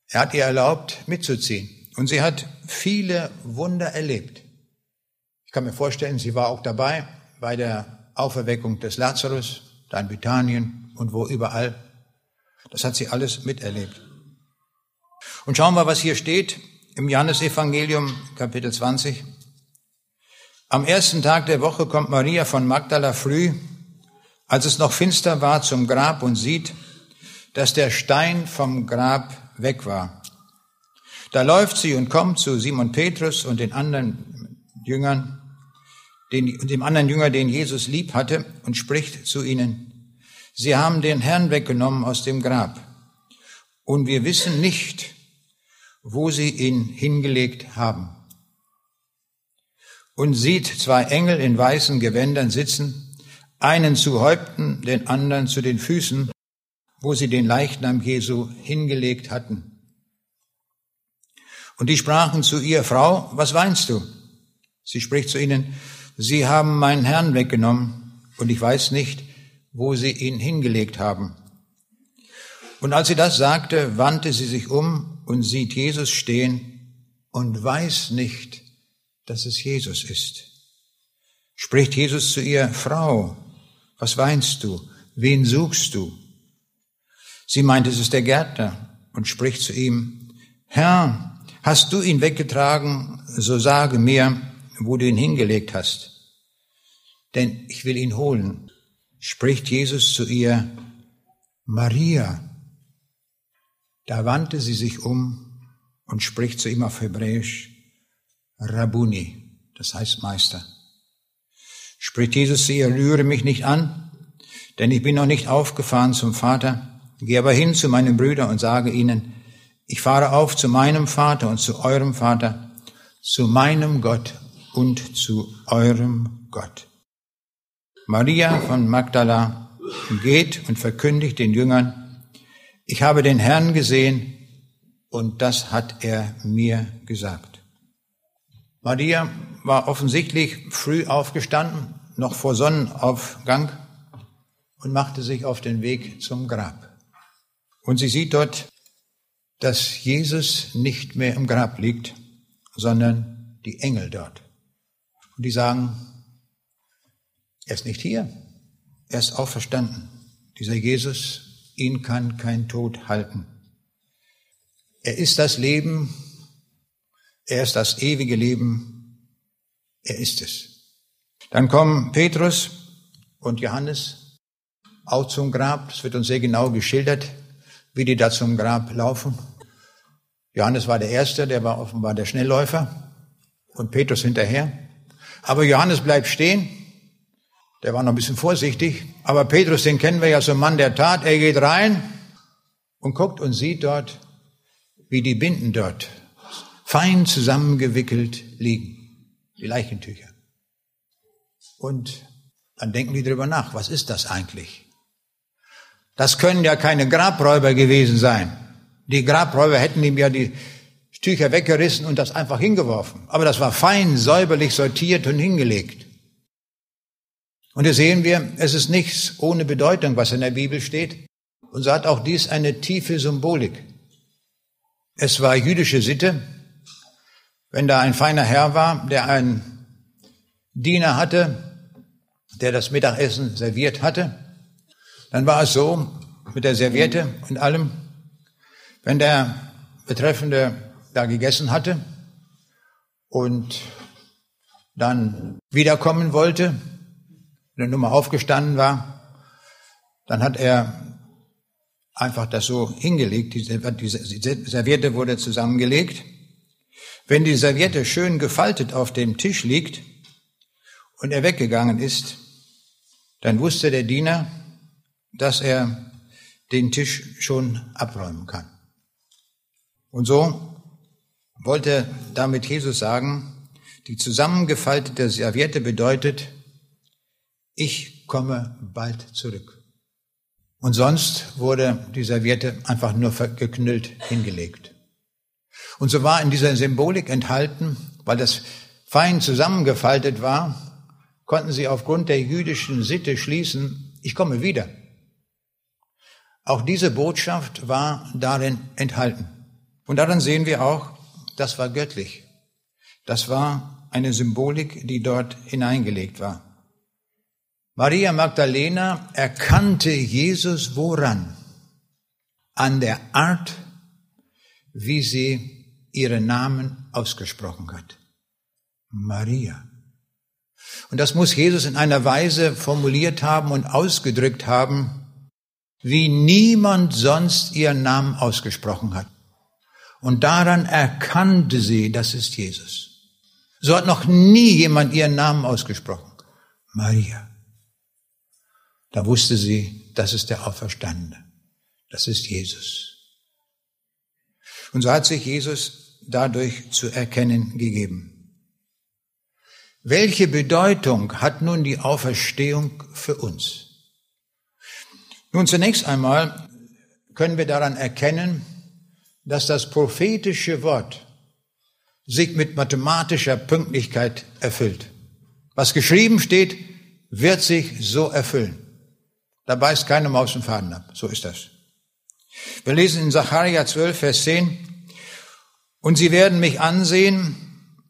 [SPEAKER 1] Er hat ihr erlaubt, mitzuziehen. Und sie hat viele Wunder erlebt. Ich kann mir vorstellen, sie war auch dabei bei der Auferweckung des Lazarus, da in Britannien und wo überall. Das hat sie alles miterlebt. Und schauen wir, was hier steht im Johannesevangelium Kapitel 20. Am ersten Tag der Woche kommt Maria von Magdala früh, als es noch finster war, zum Grab und sieht, dass der Stein vom Grab weg war. Da läuft sie und kommt zu Simon Petrus und den anderen Jüngern, den, dem anderen Jünger, den Jesus lieb hatte, und spricht zu ihnen, Sie haben den Herrn weggenommen aus dem Grab, und wir wissen nicht, wo sie ihn hingelegt haben. Und sieht zwei Engel in weißen Gewändern sitzen, einen zu Häupten, den anderen zu den Füßen, wo sie den Leichnam Jesu hingelegt hatten. Und die sprachen zu ihr, Frau, was weinst du? Sie spricht zu ihnen, Sie haben meinen Herrn weggenommen und ich weiß nicht, wo sie ihn hingelegt haben. Und als sie das sagte, wandte sie sich um und sieht Jesus stehen und weiß nicht, dass es Jesus ist. Spricht Jesus zu ihr, Frau, was weinst du? Wen suchst du? Sie meint, es ist der Gärtner und spricht zu ihm, Herr, hast du ihn weggetragen, so sage mir, wo du ihn hingelegt hast. Denn ich will ihn holen. Spricht Jesus zu ihr, Maria. Da wandte sie sich um und spricht zu ihm auf Hebräisch, Rabuni, das heißt Meister. Spricht Jesus zu ihr, rühre mich nicht an, denn ich bin noch nicht aufgefahren zum Vater. Geh aber hin zu meinen Brüdern und sage ihnen, ich fahre auf zu meinem Vater und zu eurem Vater, zu meinem Gott und zu eurem Gott. Maria von Magdala geht und verkündigt den Jüngern, ich habe den Herrn gesehen und das hat er mir gesagt. Maria war offensichtlich früh aufgestanden, noch vor Sonnenaufgang und machte sich auf den Weg zum Grab. Und sie sieht dort, dass Jesus nicht mehr im Grab liegt, sondern die Engel dort. Und die sagen, er ist nicht hier, er ist auferstanden. Dieser Jesus ihn kann kein Tod halten. Er ist das Leben, er ist das ewige Leben, er ist es. Dann kommen Petrus und Johannes auch zum Grab. Es wird uns sehr genau geschildert, wie die da zum Grab laufen. Johannes war der Erste, der war offenbar der Schnellläufer und Petrus hinterher. Aber Johannes bleibt stehen der war noch ein bisschen vorsichtig. Aber Petrus, den kennen wir ja, so ein Mann der Tat. Er geht rein und guckt und sieht dort, wie die Binden dort fein zusammengewickelt liegen. Die Leichentücher. Und dann denken die drüber nach. Was ist das eigentlich? Das können ja keine Grabräuber gewesen sein. Die Grabräuber hätten ihm ja die Tücher weggerissen und das einfach hingeworfen. Aber das war fein, säuberlich sortiert und hingelegt. Und hier sehen wir, es ist nichts ohne Bedeutung, was in der Bibel steht. Und so hat auch dies eine tiefe Symbolik. Es war jüdische Sitte, wenn da ein feiner Herr war, der einen Diener hatte, der das Mittagessen serviert hatte, dann war es so, mit der Serviette und allem, wenn der Betreffende da gegessen hatte und dann wiederkommen wollte, wenn er nur mal aufgestanden war, dann hat er einfach das so hingelegt. Die Serviette wurde zusammengelegt Wenn die Serviette schön gefaltet auf dem Tisch liegt und er weggegangen ist, dann wusste der Diener, dass er den Tisch schon abräumen kann. Und so wollte damit Jesus sagen, die zusammengefaltete Serviette bedeutet, ich komme bald zurück. Und sonst wurde die Serviette einfach nur geknüllt hingelegt. Und so war in dieser Symbolik enthalten, weil das fein zusammengefaltet war, konnten sie aufgrund der jüdischen Sitte schließen, ich komme wieder. Auch diese Botschaft war darin enthalten. Und daran sehen wir auch, das war göttlich. Das war eine Symbolik, die dort hineingelegt war. Maria Magdalena erkannte Jesus woran? An der Art, wie sie ihren Namen ausgesprochen hat. Maria. Und das muss Jesus in einer Weise formuliert haben und ausgedrückt haben, wie niemand sonst ihren Namen ausgesprochen hat. Und daran erkannte sie, das ist Jesus. So hat noch nie jemand ihren Namen ausgesprochen. Maria. Da wusste sie, das ist der Auferstandene. Das ist Jesus. Und so hat sich Jesus dadurch zu erkennen gegeben. Welche Bedeutung hat nun die Auferstehung für uns? Nun, zunächst einmal können wir daran erkennen, dass das prophetische Wort sich mit mathematischer Pünktlichkeit erfüllt. Was geschrieben steht, wird sich so erfüllen. Da beißt keine Maus den Faden ab. So ist das. Wir lesen in Sacharja 12, Vers 10, und sie werden mich ansehen,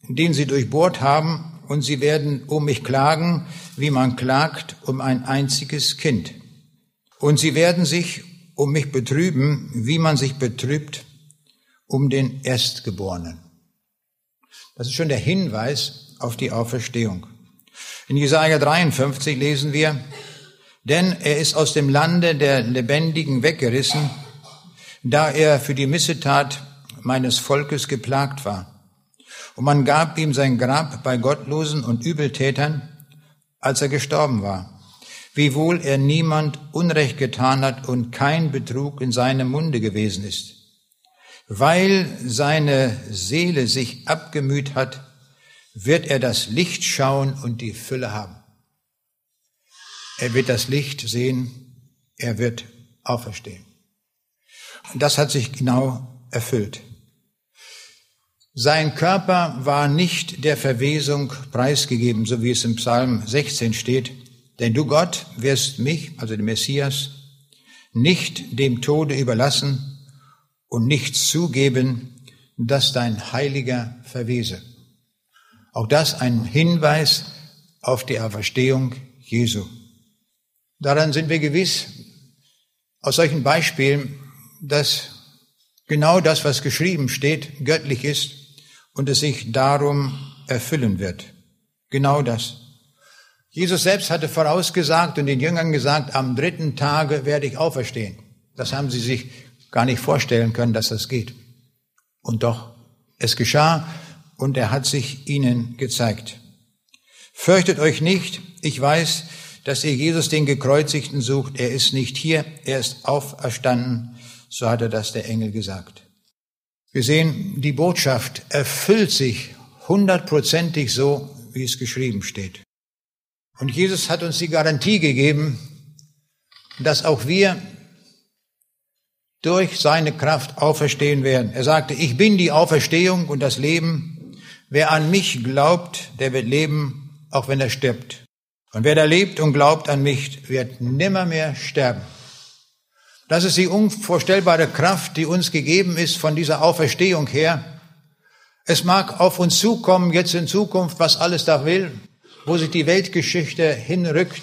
[SPEAKER 1] den sie durchbohrt haben, und sie werden um mich klagen, wie man klagt um ein einziges Kind. Und sie werden sich um mich betrüben, wie man sich betrübt um den Erstgeborenen. Das ist schon der Hinweis auf die Auferstehung. In Jesaja 53 lesen wir, denn er ist aus dem Lande der Lebendigen weggerissen, da er für die Missetat meines Volkes geplagt war. Und man gab ihm sein Grab bei Gottlosen und Übeltätern, als er gestorben war wiewohl er niemand Unrecht getan hat und kein Betrug in seinem Munde gewesen ist. Weil seine Seele sich abgemüht hat, wird er das Licht schauen und die Fülle haben. Er wird das Licht sehen, er wird auferstehen. Und das hat sich genau erfüllt. Sein Körper war nicht der Verwesung preisgegeben, so wie es im Psalm 16 steht, denn du Gott wirst mich, also den Messias, nicht dem Tode überlassen und nicht zugeben, dass dein Heiliger verwese. Auch das ein Hinweis auf die Auferstehung Jesu. Daran sind wir gewiss, aus solchen Beispielen, dass genau das, was geschrieben steht, göttlich ist und es sich darum erfüllen wird. Genau das. Jesus selbst hatte vorausgesagt und den Jüngern gesagt, am dritten Tage werde ich auferstehen. Das haben sie sich gar nicht vorstellen können, dass das geht. Und doch, es geschah und er hat sich ihnen gezeigt. Fürchtet euch nicht, ich weiß, dass ihr Jesus den Gekreuzigten sucht. Er ist nicht hier, er ist auferstanden. So hat er das der Engel gesagt. Wir sehen, die Botschaft erfüllt sich hundertprozentig so, wie es geschrieben steht. Und Jesus hat uns die Garantie gegeben, dass auch wir durch seine Kraft auferstehen werden. Er sagte, ich bin die Auferstehung und das Leben. Wer an mich glaubt, der wird leben, auch wenn er stirbt. Und wer da lebt und glaubt an mich, wird nimmermehr sterben. Das ist die unvorstellbare Kraft, die uns gegeben ist von dieser Auferstehung her. Es mag auf uns zukommen, jetzt in Zukunft, was alles da will wo sich die Weltgeschichte hinrückt.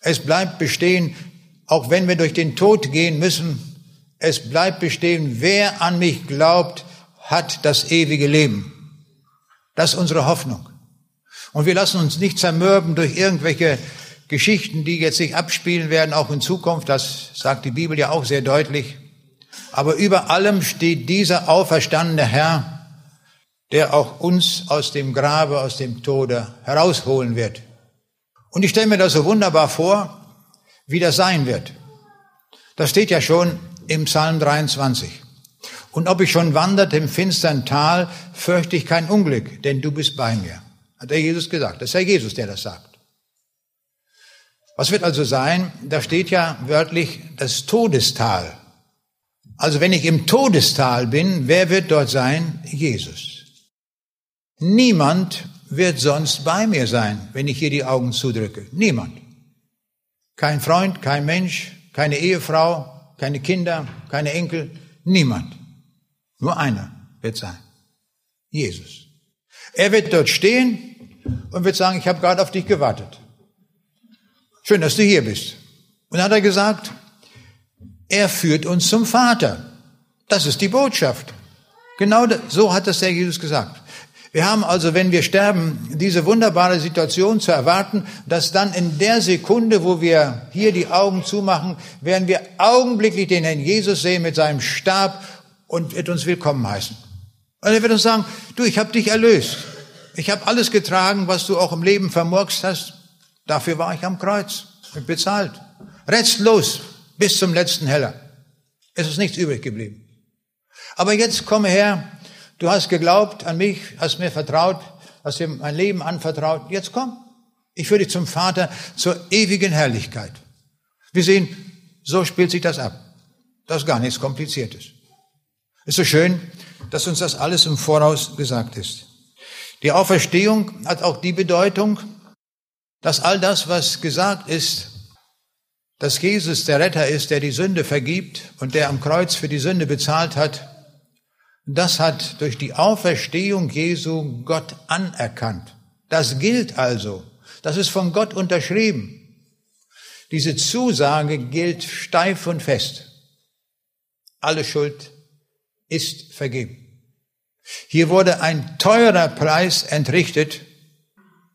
[SPEAKER 1] Es bleibt bestehen, auch wenn wir durch den Tod gehen müssen, es bleibt bestehen, wer an mich glaubt, hat das ewige Leben. Das ist unsere Hoffnung. Und wir lassen uns nicht zermürben durch irgendwelche Geschichten, die jetzt sich abspielen werden, auch in Zukunft. Das sagt die Bibel ja auch sehr deutlich. Aber über allem steht dieser auferstandene Herr, der auch uns aus dem Grabe, aus dem Tode herausholen wird. Und ich stelle mir das so wunderbar vor, wie das sein wird. Das steht ja schon im Psalm 23. Und ob ich schon wandert im finstern Tal, fürchte ich kein Unglück, denn du bist bei mir. Hat der Jesus gesagt. Das ist ja Jesus, der das sagt. Was wird also sein? Da steht ja wörtlich das Todestal. Also wenn ich im Todestal bin, wer wird dort sein? Jesus. Niemand wird sonst bei mir sein, wenn ich hier die Augen zudrücke. Niemand. Kein Freund, kein Mensch, keine Ehefrau, keine Kinder, keine Enkel, niemand. Nur einer wird sein. Jesus. Er wird dort stehen und wird sagen, ich habe gerade auf dich gewartet. Schön, dass du hier bist. Und dann hat er gesagt, er führt uns zum Vater. Das ist die Botschaft. Genau so hat das der Jesus gesagt. Wir haben also, wenn wir sterben, diese wunderbare Situation zu erwarten, dass dann in der Sekunde, wo wir hier die Augen zumachen, werden wir augenblicklich den Herrn Jesus sehen mit seinem Stab und wird uns willkommen heißen. Und er wird uns sagen, du, ich habe dich erlöst. Ich habe alles getragen, was du auch im Leben vermurkst hast. Dafür war ich am Kreuz und bezahlt. Restlos bis zum letzten Heller. Es ist nichts übrig geblieben. Aber jetzt komme her, du hast geglaubt an mich, hast mir vertraut, hast mir mein Leben anvertraut. Jetzt komm. Ich führe dich zum Vater zur ewigen Herrlichkeit. Wir sehen, so spielt sich das ab. Das ist gar nichts Kompliziertes. Ist so schön, dass uns das alles im Voraus gesagt ist. Die Auferstehung hat auch die Bedeutung, dass all das, was gesagt ist, dass Jesus der Retter ist, der die Sünde vergibt und der am Kreuz für die Sünde bezahlt hat, das hat durch die Auferstehung Jesu Gott anerkannt. Das gilt also. Das ist von Gott unterschrieben. Diese Zusage gilt steif und fest. Alle Schuld ist vergeben. Hier wurde ein teurer Preis entrichtet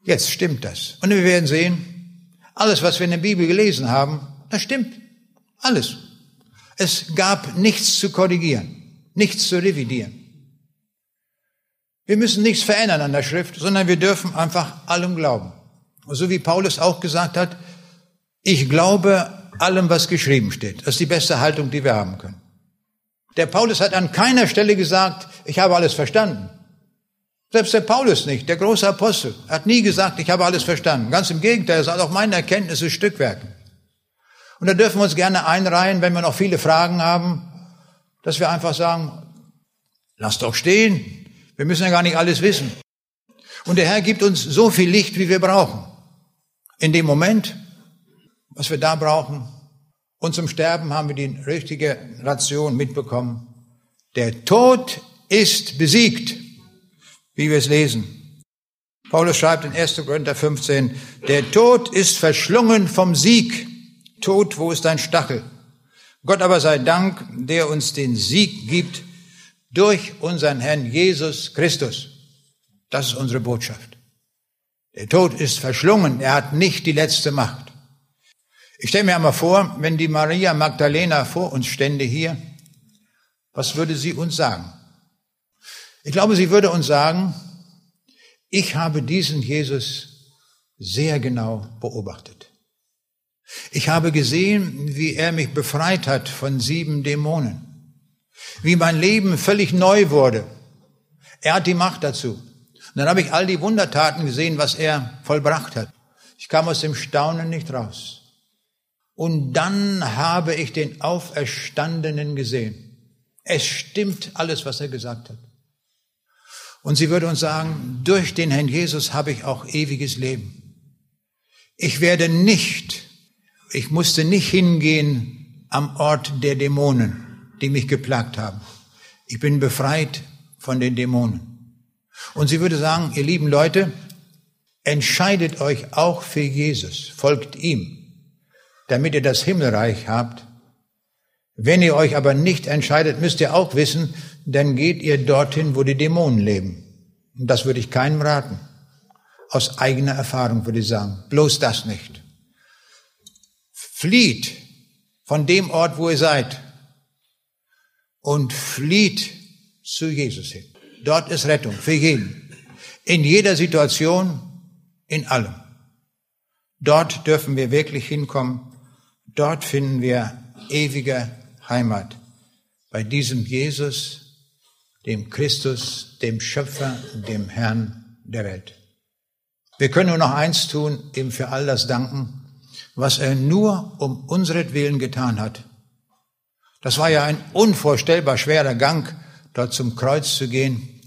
[SPEAKER 1] Jetzt stimmt das. Und wir werden sehen, alles, was wir in der Bibel gelesen haben, das stimmt. Alles. Es gab nichts zu korrigieren, nichts zu revidieren. Wir müssen nichts verändern an der Schrift, sondern wir dürfen einfach allem glauben. Und so wie Paulus auch gesagt hat, ich glaube allem, was geschrieben steht. Das ist die beste Haltung, die wir haben können. Der Paulus hat an keiner Stelle gesagt, ich habe alles verstanden. Selbst der Paulus nicht, der große Apostel, hat nie gesagt, ich habe alles verstanden. Ganz im Gegenteil, er sagt, auch meine Erkenntnisse Stückwerken. Und da dürfen wir uns gerne einreihen, wenn wir noch viele Fragen haben, dass wir einfach sagen, lass doch stehen. Wir müssen ja gar nicht alles wissen. Und der Herr gibt uns so viel Licht, wie wir brauchen. In dem Moment, was wir da brauchen. Und zum Sterben haben wir die richtige Ration mitbekommen. Der Tod ist besiegt wie wir es lesen. Paulus schreibt in 1. Korinther 15, der Tod ist verschlungen vom Sieg. Tod, wo ist dein Stachel? Gott aber sei Dank, der uns den Sieg gibt durch unseren Herrn Jesus Christus. Das ist unsere Botschaft. Der Tod ist verschlungen, er hat nicht die letzte Macht. Ich stelle mir einmal vor, wenn die Maria Magdalena vor uns stände hier, was würde sie uns sagen? Ich glaube, sie würde uns sagen, ich habe diesen Jesus sehr genau beobachtet. Ich habe gesehen, wie er mich befreit hat von sieben Dämonen, wie mein Leben völlig neu wurde. Er hat die Macht dazu. Und dann habe ich all die Wundertaten gesehen, was er vollbracht hat. Ich kam aus dem Staunen nicht raus. Und dann habe ich den Auferstandenen gesehen. Es stimmt alles, was er gesagt hat. Und sie würde uns sagen, durch den Herrn Jesus habe ich auch ewiges Leben. Ich werde nicht, ich musste nicht hingehen am Ort der Dämonen, die mich geplagt haben. Ich bin befreit von den Dämonen. Und sie würde sagen, ihr lieben Leute, entscheidet euch auch für Jesus, folgt ihm, damit ihr das Himmelreich habt. Wenn ihr euch aber nicht entscheidet, müsst ihr auch wissen, dann geht ihr dorthin, wo die Dämonen leben. Und das würde ich keinem raten. Aus eigener Erfahrung würde ich sagen, bloß das nicht. Flieht von dem Ort, wo ihr seid und flieht zu Jesus hin. Dort ist Rettung für jeden. In jeder Situation, in allem. Dort dürfen wir wirklich hinkommen. Dort finden wir ewige Heimat. Bei diesem Jesus, dem Christus, dem Schöpfer, dem Herrn der Welt. Wir können nur noch eins tun, ihm für all das danken, was er nur um unseretwillen getan hat. Das war ja ein unvorstellbar schwerer Gang, dort zum Kreuz zu gehen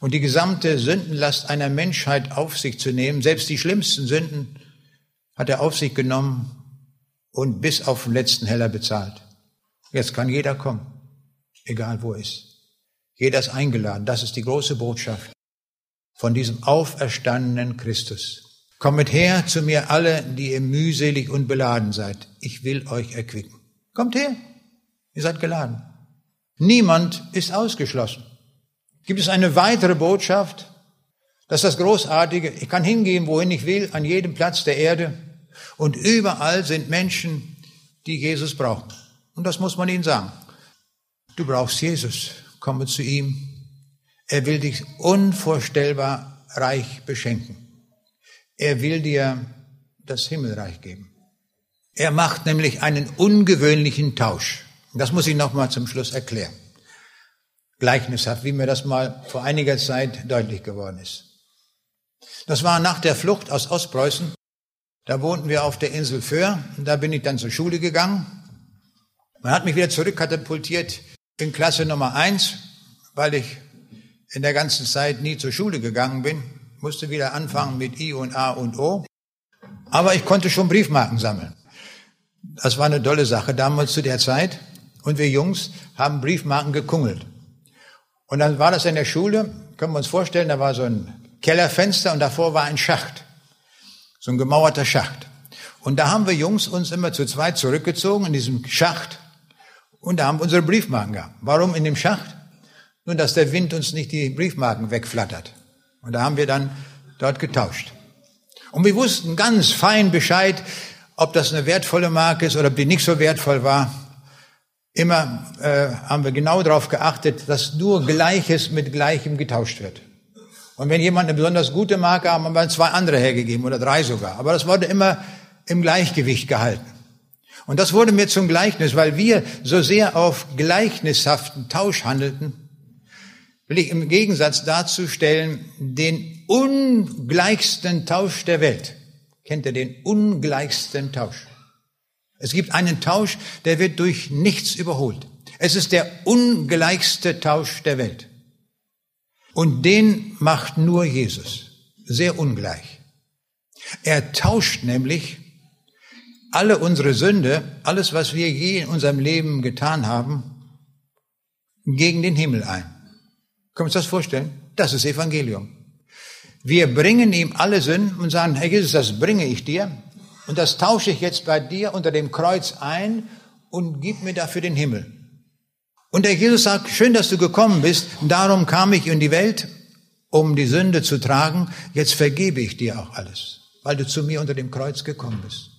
[SPEAKER 1] und die gesamte Sündenlast einer Menschheit auf sich zu nehmen. Selbst die schlimmsten Sünden hat er auf sich genommen und bis auf den letzten Heller bezahlt. Jetzt kann jeder kommen, egal wo er ist. Jeder ist eingeladen. Das ist die große Botschaft von diesem auferstandenen Christus. Kommet her zu mir alle, die ihr mühselig und beladen seid. Ich will euch erquicken. Kommt her. Ihr seid geladen. Niemand ist ausgeschlossen. Gibt es eine weitere Botschaft? Das ist das Großartige. Ich kann hingehen, wohin ich will, an jedem Platz der Erde. Und überall sind Menschen, die Jesus brauchen. Und das muss man ihnen sagen. Du brauchst Jesus. Komme zu ihm. Er will dich unvorstellbar reich beschenken. Er will dir das Himmelreich geben. Er macht nämlich einen ungewöhnlichen Tausch. Das muss ich nochmal zum Schluss erklären. Gleichnishaft, wie mir das mal vor einiger Zeit deutlich geworden ist. Das war nach der Flucht aus Ostpreußen. Da wohnten wir auf der Insel Föhr. Da bin ich dann zur Schule gegangen. Man hat mich wieder zurückkatapultiert in Klasse Nummer eins, weil ich in der ganzen Zeit nie zur Schule gegangen bin. Musste wieder anfangen mit I und A und O. Aber ich konnte schon Briefmarken sammeln. Das war eine tolle Sache damals zu der Zeit. Und wir Jungs haben Briefmarken gekungelt. Und dann war das in der Schule, können wir uns vorstellen, da war so ein Kellerfenster und davor war ein Schacht. So ein gemauerter Schacht. Und da haben wir Jungs uns immer zu zweit zurückgezogen in diesem Schacht und da haben wir unsere Briefmarken gehabt. Warum in dem Schacht? Nun, dass der Wind uns nicht die Briefmarken wegflattert. Und da haben wir dann dort getauscht. Und wir wussten ganz fein Bescheid, ob das eine wertvolle Marke ist oder ob die nicht so wertvoll war. Immer äh, haben wir genau darauf geachtet, dass nur Gleiches mit Gleichem getauscht wird. Und wenn jemand eine besonders gute Marke haben, haben wir zwei andere hergegeben oder drei sogar. Aber das wurde immer im Gleichgewicht gehalten. Und das wurde mir zum Gleichnis, weil wir so sehr auf gleichnishaften Tausch handelten, will ich im Gegensatz dazu stellen den ungleichsten Tausch der Welt. Kennt ihr den ungleichsten Tausch? Es gibt einen Tausch, der wird durch nichts überholt. Es ist der ungleichste Tausch der Welt. Und den macht nur Jesus. Sehr ungleich. Er tauscht nämlich alle unsere Sünde, alles, was wir je in unserem Leben getan haben, gegen den Himmel ein. Können wir uns das vorstellen? Das ist Evangelium. Wir bringen ihm alle Sünden und sagen, Herr Jesus, das bringe ich dir. Und das tausche ich jetzt bei dir unter dem Kreuz ein und gib mir dafür den Himmel. Und der Jesus sagt, schön, dass du gekommen bist. Darum kam ich in die Welt, um die Sünde zu tragen. Jetzt vergebe ich dir auch alles, weil du zu mir unter dem Kreuz gekommen bist.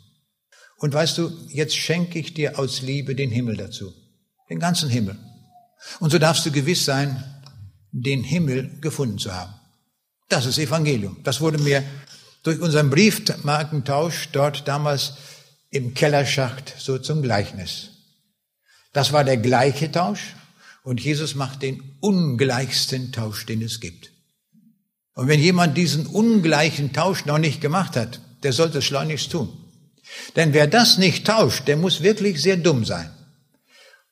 [SPEAKER 1] Und weißt du, jetzt schenke ich dir aus Liebe den Himmel dazu. Den ganzen Himmel. Und so darfst du gewiss sein, den Himmel gefunden zu haben. Das ist Evangelium. Das wurde mir durch unseren Briefmarkentausch dort damals im Kellerschacht so zum Gleichnis. Das war der gleiche Tausch und Jesus macht den ungleichsten Tausch, den es gibt. Und wenn jemand diesen ungleichen Tausch noch nicht gemacht hat, der sollte es schleunigst tun. Denn wer das nicht tauscht, der muss wirklich sehr dumm sein.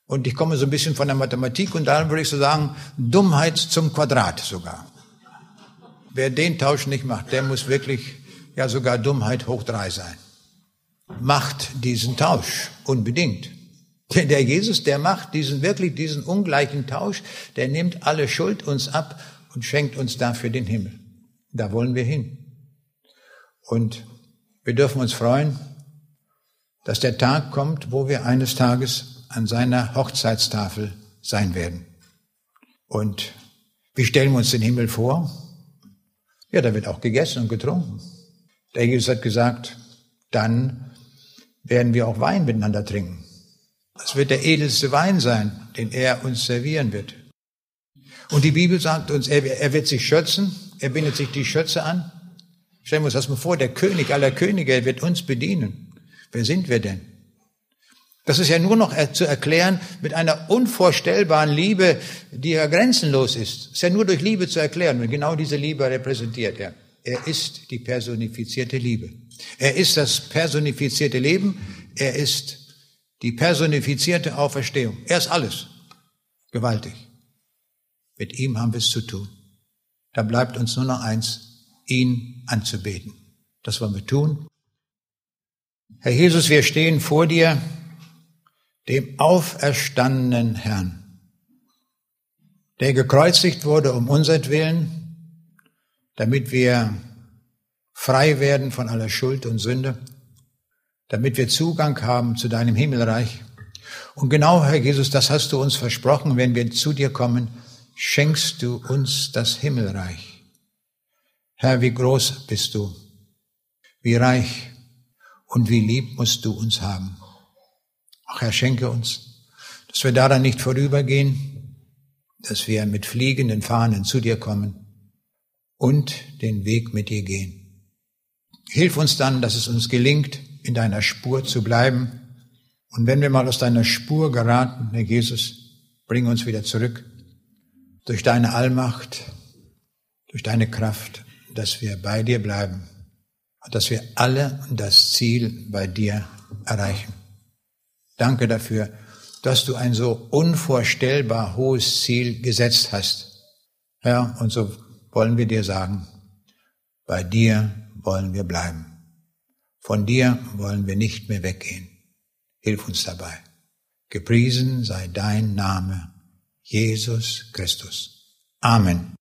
[SPEAKER 1] Und ich komme so ein bisschen von der Mathematik und da würde ich so sagen, Dummheit zum Quadrat sogar. Wer den Tausch nicht macht, der muss wirklich ja sogar Dummheit hoch drei sein. Macht diesen Tausch unbedingt. Denn der Jesus, der macht diesen wirklich diesen ungleichen Tausch, der nimmt alle Schuld uns ab und schenkt uns dafür den Himmel. Da wollen wir hin. Und wir dürfen uns freuen, dass der Tag kommt, wo wir eines Tages an seiner Hochzeitstafel sein werden. Und wie stellen wir uns den Himmel vor? Ja, da wird auch gegessen und getrunken. Der Jesus hat gesagt, dann werden wir auch Wein miteinander trinken. Das wird der edelste Wein sein, den er uns servieren wird. Und die Bibel sagt uns, er, er wird sich schützen, er bindet sich die Schütze an. Stellen wir uns das mal vor, der König aller Könige wird uns bedienen. Wer sind wir denn? Das ist ja nur noch zu erklären mit einer unvorstellbaren Liebe, die ja grenzenlos ist. Ist ja nur durch Liebe zu erklären. Und genau diese Liebe repräsentiert er. Er ist die personifizierte Liebe. Er ist das personifizierte Leben. Er ist die personifizierte Auferstehung. Er ist alles. Gewaltig. Mit ihm haben wir es zu tun. Da bleibt uns nur noch eins, ihn anzubeten. Das wollen wir tun. Herr Jesus, wir stehen vor dir dem auferstandenen Herrn, der gekreuzigt wurde um unsertwillen, damit wir frei werden von aller Schuld und Sünde, damit wir Zugang haben zu deinem Himmelreich. Und genau, Herr Jesus, das hast du uns versprochen, wenn wir zu dir kommen, schenkst du uns das Himmelreich. Herr, wie groß bist du, wie reich und wie lieb musst du uns haben. Ach Herr, schenke uns, dass wir daran nicht vorübergehen, dass wir mit fliegenden Fahnen zu dir kommen und den Weg mit dir gehen. Hilf uns dann, dass es uns gelingt, in deiner Spur zu bleiben. Und wenn wir mal aus deiner Spur geraten, Herr Jesus, bring uns wieder zurück durch deine Allmacht, durch deine Kraft, dass wir bei dir bleiben und dass wir alle das Ziel bei dir erreichen. Danke dafür, dass du ein so unvorstellbar hohes Ziel gesetzt hast. Herr, und so wollen wir dir sagen, bei dir wollen wir bleiben. Von dir wollen wir nicht mehr weggehen. Hilf uns dabei. Gepriesen sei dein Name, Jesus Christus. Amen.